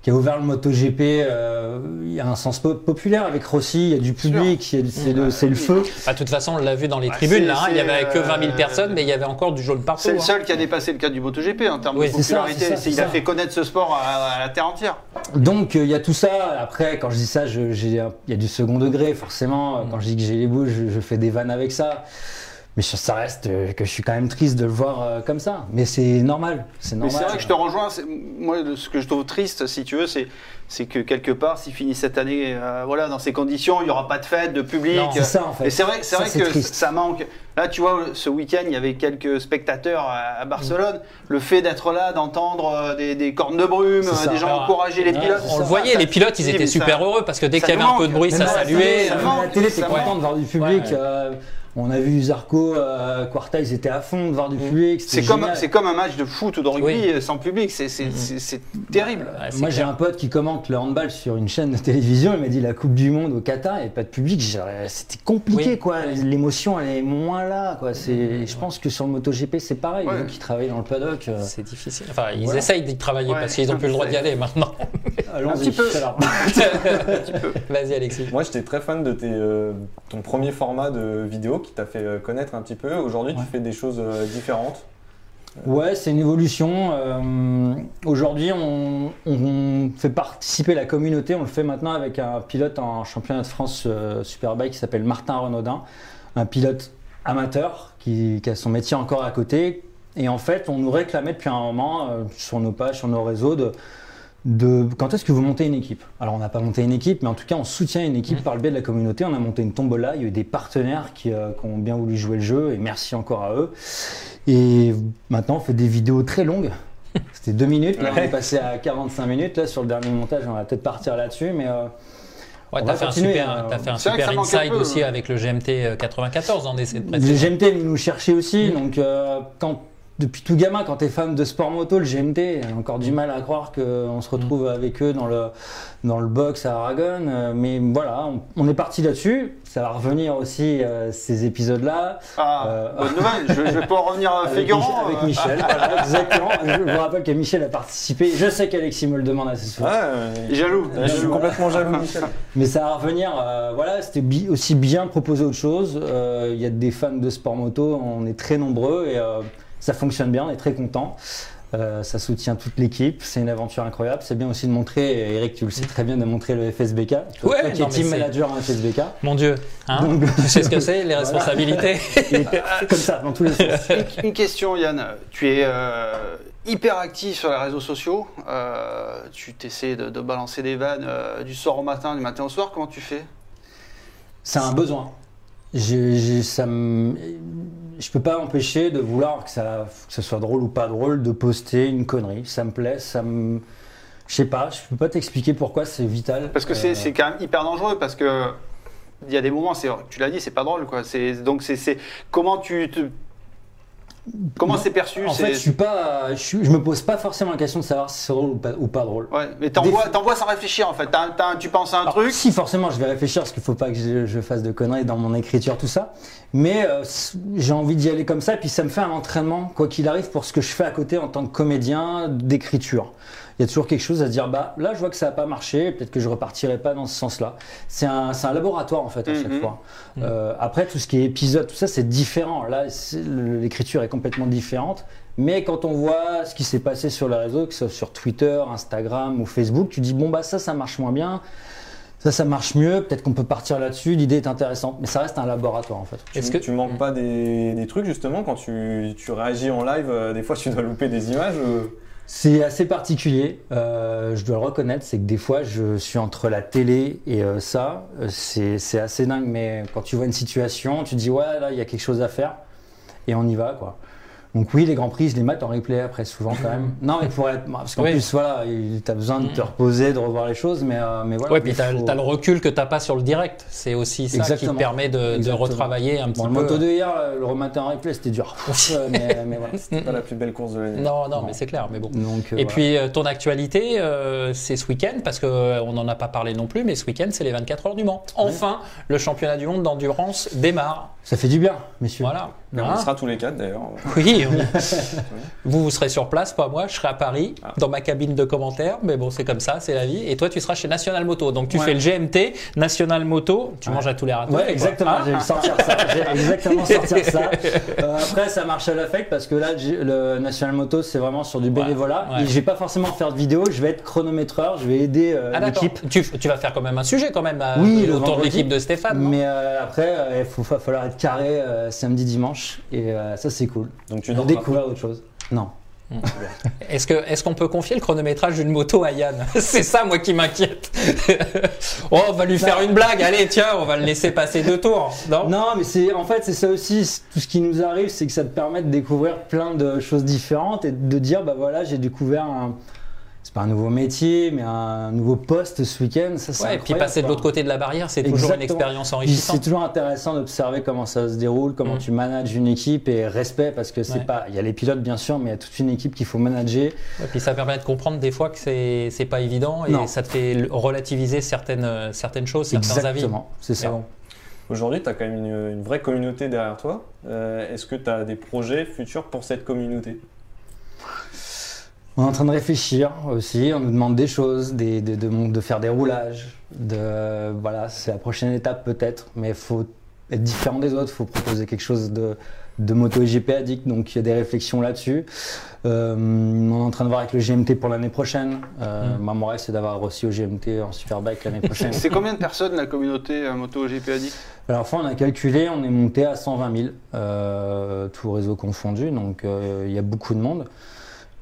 qui a ouvert le MotoGP. euh, il y a un sens po- populaire avec Rossi, il y a du public, c'est le, c'est le feu. Bah, de toute façon, on l'a vu dans les tribunes. Là, hein. Il y avait que 20 000 c'est, personnes, mais il y avait encore du jaune partout. C'est le hein. seul qui a dépassé le cadre du MotoGP en termes Oui, de ça, popularité. c'est ça, C'est- il a ça. fait connaître ce sport à, à la terre entière. Donc euh, il y a tout ça. Après, quand je dis ça, je- j'ai un- il y a du second degré, forcément. Quand je dis que j'ai les boules, je, je fais des vannes avec ça. Mais ça- reste euh, que je suis quand même triste de le voir euh, comme ça. Mais c'est normal. C'est Mais normal. c'est vrai que je te rejoins. Moi, ce que je trouve triste, si tu veux, c'est c'est que quelque part, s'il finit cette année, euh, voilà, dans ces conditions, il n'y aura pas de fête, de public. C'est ça en fait. Et c'est vrai, c'est Ça, vrai c'est que triste. ça manque. Là, tu vois, ce week-end, il y avait quelques spectateurs à, à Barcelone. Le fait d'être là, d'entendre euh, des, des cornes de brume, C'est ça. euh, des gens Alors, encourager les pilotes. On le voyait, ça- les pilotes, ils étaient super ça- heureux parce que dès qu'il y avait un peu de bruit, ça saluait. ça la télé, ça content de voir du public. Ouais. euh, on a vu Zarco, euh, Quarta, ils étaient à fond de voir du public. C'est comme, c'est comme un match de foot ou de rugby Oui. sans public. C'est c'est- c'est- c'est terrible. Ouais, c'est Moi, j'ai un pote qui commente le handball sur une chaîne de télévision. Il m'a dit la Coupe du Monde au Qatar, il n'y avait pas de public. C'était compliqué, Oui. quoi. L'émotion, elle est moins là, quoi. C'est, je pense que sur le MotoGP, c'est pareil. Ouais. Gens qui travaillent dans le paddock. euh, C'est difficile. Enfin, ils Voilà. essayent d'y travailler Ouais, parce qu'ils n'ont plus le droit d'y aller maintenant. allons-y. Un petit peu. Alors, Vas-y, Alexis. Moi, j'étais très fan de tes, euh, ton premier format de vidéo qui t'a fait euh, connaître un petit peu. Aujourd'hui, Ouais. tu fais des choses différentes. Ouais, c'est une évolution. Euh, Aujourd'hui, on, on fait participer la communauté. On le fait maintenant avec un pilote en championnat de France euh, Superbike qui s'appelle Martin Renaudin, un pilote amateur qui, qui a son métier encore à côté. Et en fait, on nous réclamait depuis un moment euh, sur nos pages, sur nos réseaux, de, de quand est-ce que vous montez une équipe? Alors, on n'a pas monté une équipe, mais en tout cas, on soutient une équipe par le biais de la communauté. On a monté une tombola. Il y a eu des partenaires qui, euh, qui ont bien voulu jouer le jeu, et merci encore à eux. Et maintenant, on fait des vidéos très longues. C'était deux minutes, là, on est passé à 45 minutes. Là, sur le dernier montage, on va peut-être partir là-dessus, mais euh, Ouais, On t'as va fait, un continuer, super, euh, t'as fait un super inside peu, aussi avec le GMT 94 en essai de le précision. GMT est venu nous chercher aussi. Donc, euh, quand, depuis tout gamin, quand tu es fan de sport moto, le GMT, j'ai encore du mal à croire qu'on se retrouve avec eux dans le, dans le box à Aragon. Euh, mais voilà, on, on est parti là-dessus. Ça va revenir aussi, euh, ces épisodes-là. Ah, Euh, bonne nouvelle. Je, je vais pas en revenir Avec, figurant. Mich- avec euh. Michel, voilà, exactement. Je vous rappelle que Michel a participé. Je sais qu'Alexis me le demande assez souvent. Il est Jaloux. je suis complètement jaloux, Michel. Mais ça va revenir, euh, voilà, c'était bi- aussi bien proposer autre chose. Euh, Il y a des fans de sport moto, on est très nombreux et euh, ça fonctionne bien, on est très content. ça soutient toute l'équipe, c'est une aventure incroyable. C'est bien aussi de montrer, Eric, tu le sais très bien, de montrer le FSBK. Toi, Ouais, toi qui non, es team manager en FSBK. Mon Dieu, hein Donc- tu sais ce que c'est, les responsabilités comme ça, dans tous les sens. Une question, Yann. Tu es, euh, hyper actif sur les réseaux sociaux. Euh, tu t'essaies de, de balancer des vannes euh, du soir au matin, du matin au soir. Comment tu fais? C'est un besoin. Ça me- je peux pas empêcher de vouloir que ça, que soit drôle ou pas drôle de poster une connerie. Ça me plaît, ça me. Je sais pas, je peux pas t'expliquer pourquoi c'est vital. Parce que c'est Euh, c'est quand même hyper dangereux parce que il y a des moments, c'est tu l'as dit, c'est pas drôle quoi. C'est donc c'est c'est- comment tu te comment c'est perçu. En fait, je suis pas, je, suis- je me pose pas forcément la question de savoir si c'est drôle ou pas, ou pas drôle. Ouais, mais t'envoies sans réfléchir en fait. Tu penses à un Alors, truc. Si, forcément, je vais réfléchir parce qu'il faut pas que je, je fasse de conneries dans mon écriture, tout ça. Mais euh, j'ai envie d'y aller comme ça, et puis ça me fait un entraînement, quoi qu'il arrive, pour ce que je fais à côté en tant que comédien d'écriture. Il y a toujours quelque chose à se dire, bah là, je vois que ça n'a pas marché, peut-être que je repartirai pas dans ce sens-là. C'est un, c'est un laboratoire, en fait, à chaque Mhm. fois. Euh, après, tout ce qui est épisode, tout ça, c'est différent. Là, l'écriture est complètement différente. Mais quand on voit ce qui s'est passé sur les réseaux, que ce soit sur Twitter, Instagram ou Facebook, tu dis, bon, bah ça, ça marche moins bien. Ça, ça marche mieux. Peut-être qu'on peut partir là-dessus. L'idée est intéressante. Mais ça reste un laboratoire, en fait. Est-ce que- tu manques pas des, des trucs justement quand tu, tu réagis en live euh, Des fois, tu dois louper des images. euh, C'est assez particulier, euh, je dois le reconnaître, c'est que des fois je suis entre la télé et euh, ça, euh, c'est c'est assez dingue, mais quand tu vois une situation, tu te dis ouais là il y a quelque chose à faire et on y va quoi. Donc oui les grands prix je les mate en replay après souvent quand même. Non mais pour être, parce qu'en Oui. plus voilà, tu as besoin de te reposer, de revoir les choses, mais, euh, mais voilà. Ouais, puis t'as faut- le recul que t'as pas sur le direct. C'est aussi ça qui te permet de, retravailler un petit Bon, le peu. moto de hier, le remater en replay c'était dur. Mais, mais voilà. C'est pas la plus belle course de l'année. Non, non, Non. mais c'est clair. Mais bon. Donc, euh, Et voilà. puis euh, ton actualité, euh, c'est ce week-end, parce qu'on n'en a pas parlé non plus, mais ce week-end, c'est les 24 heures du Mans. Enfin, le championnat du monde d'endurance démarre. ça fait du bien, messieurs. Voilà. On sera tous les quatre d'ailleurs. Oui, on- vous, vous serez sur place, pas moi, je serai à Paris, Ah. dans ma cabine de commentaires, mais bon, c'est comme ça, c'est la vie. Et toi, tu seras chez National Moto. Donc tu Ouais. fais le GMT, National Moto, tu Ouais. manges à tous les râteaux. Ouais, exactement. Ah, J'ai sortir ça. J'ai exactement sortir ça. Euh, après, ça marche à l'affect parce que là, le National Moto, c'est vraiment sur du bénévolat. ouais. Et je vais pas forcément faire de vidéo. Je vais être chronométreur. Je vais aider euh, Ah, l'équipe. Tu, tu vas faire quand même un sujet quand même euh, Oui, le autour de l'équipe de Stéphane. Mais euh, après, euh, il faut, va falloir être carré euh, samedi, dimanche. Et euh, ça, c'est cool. Donc tu découvrir autre chose. Non. Est-ce que est-ce qu'on peut confier le chronométrage d'une moto à Yann? C'est ça moi qui m'inquiète. oh, on va lui faire une blague. Allez, tiens, on va le laisser passer deux tours. Non, Non, mais c'est en fait c'est ça aussi. Tout ce qui nous arrive, c'est que ça te permet de découvrir plein de choses différentes et de dire bah voilà, j'ai découvert un. C'est pas un nouveau métier, mais un nouveau poste ce week-end. Ça, c'est Ouais, et puis passer de l'autre côté de la barrière, c'est toujours une Exactement. expérience enrichissante. C'est toujours intéressant d'observer comment ça se déroule, comment Mm. tu manages une équipe et respect parce que c'est Ouais. pas. Il y a les pilotes bien sûr, mais il y a toute une équipe qu'il faut manager. Et puis ça permet de comprendre des fois que c'est c'est pas évident et Non. ça te fait relativiser certaines certaines choses, certains avis. Exactement, c'est ça. Bon. Aujourd'hui, tu as quand même une, une vraie communauté derrière toi. Euh, Est-ce que tu as des projets futurs pour cette communauté? On est en train de réfléchir aussi, on nous demande des choses, des, de, de, de faire des roulages. De, voilà, c'est la prochaine étape peut-être, mais il faut être différent des autres, il faut proposer quelque chose de, de moto GP addict, donc il y a des réflexions là-dessus. Euh, on est en train de voir avec le GMT pour l'année prochaine. Euh, Mm. Moi, mon rêve, c'est d'avoir aussi au GMT en Superbike l'année prochaine. C'est combien de personnes la communauté euh, moto GP Addict? Alors, enfin, on a calculé, on est monté à 120 000, euh, tout réseau confondu, donc il y a beaucoup de monde.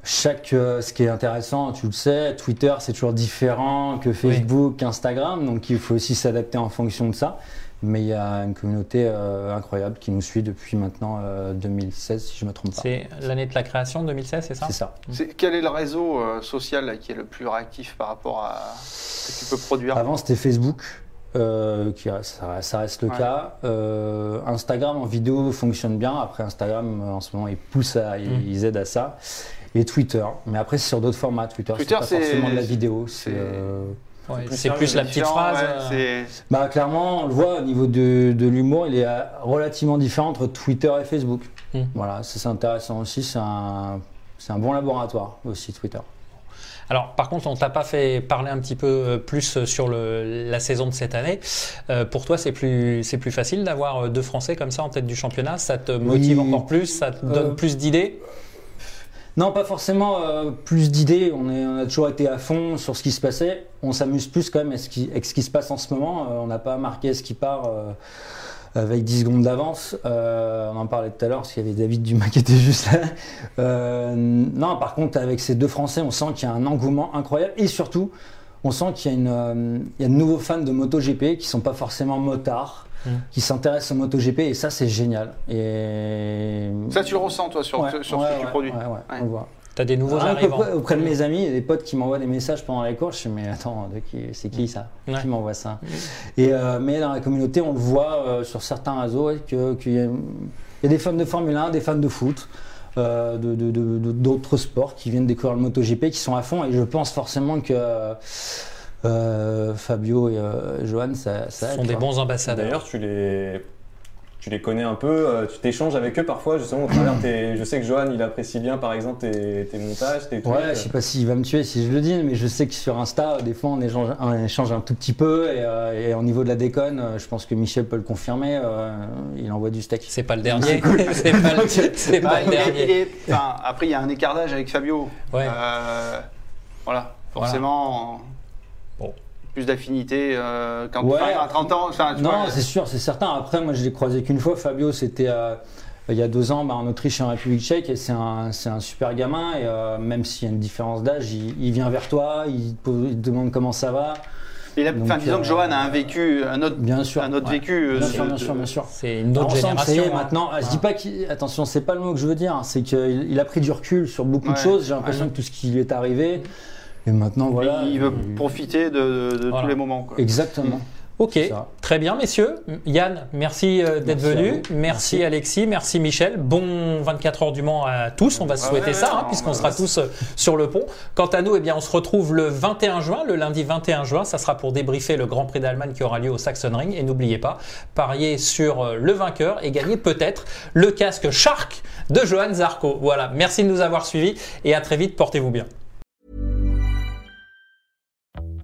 Chaque, euh, ce qui est intéressant, tu le sais, Twitter c'est toujours différent que Facebook, qu'Instagram, donc il faut aussi s'adapter en fonction de ça. Mais il y a une communauté euh, incroyable qui nous suit depuis maintenant euh, 2016, si je ne me trompe pas. C'est l'année de la création 2016, c'est ça? C'est ça. C'est- Quel est le réseau euh, social là, qui est le plus réactif par rapport à ce que tu peux produire? Avant c'était Facebook, euh, qui, ça, ça reste le Ouais. cas. Euh, Instagram en vidéo fonctionne bien. Après Instagram euh, en ce moment ils poussent à, Mm. ils aident à ça. Et Twitter, mais après c'est sur d'autres formats. Twitter, Twitter, c'est pas forcément de la vidéo. C'est c'est- euh, Ouais, plus la petite phrase. ouais, euh, bah clairement on le voit au niveau de, de l'humour, il est euh, relativement différent entre Twitter et Facebook. Mm. Voilà, ça, c'est intéressant aussi. C'est un c'est un bon laboratoire aussi Twitter. Alors, par contre, on t'a pas fait parler un petit peu plus sur le, la saison de cette année. Euh, pour toi, c'est plus, c'est plus facile d'avoir deux Français comme ça en tête du championnat? Ça te motive Oui. encore plus, ça te donne Euh, plus d'idées? Non, pas forcément euh, plus d'idées. On, a toujours été à fond sur ce qui se passait. On s'amuse plus quand même avec ce qui, se passe en ce moment. Euh, on n'a pas marqué ce qui part euh, avec 10 secondes d'avance. On en parlait tout à l'heure parce qu'il y avait David Dumas qui était juste là. Non, par contre, avec ces deux Français, on sent qu'il y a un engouement incroyable et surtout, on sent qu'il y, y a de nouveaux fans de MotoGP qui sont pas forcément motards, Mm. qui s'intéressent au MotoGP et ça, c'est génial. Et... Ça, tu le ressens, toi, sur, Ouais, sur ouais, ce que tu ouais, produis. ouais, ouais, Ouais. on le voit. T'as des nouveaux arrivants. auprès, auprès de mes amis, il y a des potes qui m'envoient des messages pendant les courses. Je me dis, mais attends, c'est qui ça Ouais. Qui m'envoie ça Et, euh, Mais dans la communauté, on le voit euh, sur certains réseaux qu'il y, a- il y a des fans de Formule 1, des fans de foot, euh, de- de- de- de- d'autres sports qui viennent découvrir le MotoGP, qui sont à fond. Et je pense forcément que euh, Fabio et euh, Johan, ça, ça Ce aide, sont des quoi. bons ambassadeurs. D'ailleurs, tu les, tu les connais un peu, euh, tu t'échanges avec eux parfois, justement, au travers tes- Je sais que Johan, il apprécie bien, par exemple, tes, tes montages, tes trucs. Ouais, je sais pas s'il va me tuer si je le dis, mais je sais que sur Insta, des fois, on échange, on échange un tout petit peu. Et, euh, et au niveau de la déconne, je pense que Michel peut le confirmer. euh, il envoie du steak. C'est pas le dernier. c'est pas le, c'est Bah, pas le il est- dernier. il est- enfin, après, il y a un écart d'âge avec Fabio. Ouais. Euh, voilà, forcément. Plus d'affinité euh, quand Ouais. à 30 ans. enfin, tu Non, vois, c'est sûr, c'est certain. Après, moi, je l'ai croisé qu'une fois. Fabio, c'était euh, il y a deux ans bah, en Autriche et en République tchèque. Et c'est un, c'est un super gamin. Et euh, même s'il y a une différence d'âge, il, il vient vers toi, il te, pose- il te demande comment ça va. Donc, enfin, disons euh, que Johan a un vécu, un autre, Bien sûr. un autre Ouais. vécu. euh, Bien sûr, bien de- sûr, bien sûr. C'est une autre y génération. est, hein. maintenant, ah, je dis pas qu'il. Attention, c'est pas le mot que je veux dire. C'est qu'il il a pris du recul sur beaucoup de choses. J'ai l'impression Ouais. que tout ce qui lui est arrivé. Et maintenant, voilà. il veut profiter de, de Voilà. tous les moments. quoi. Exactement. Ok, C'est ça. très bien messieurs. Yann, merci euh, d'être venu. Merci, Merci. Alexis, merci Michel. Bon 24 heures du Mans à tous. On va se Ah souhaiter ouais, ça, hein, puisqu'on sera tous euh, sur le pont. Quant à nous, eh bien, on se retrouve le 21 juin, le lundi 21 juin. Ça sera pour débriefer le Grand Prix d'Allemagne qui aura lieu au Sachsenring. Et n'oubliez pas, parier sur euh, le vainqueur et gagner peut-être le casque Shark de Johan Zarco. Voilà, merci de nous avoir suivis et à très vite. Portez-vous bien.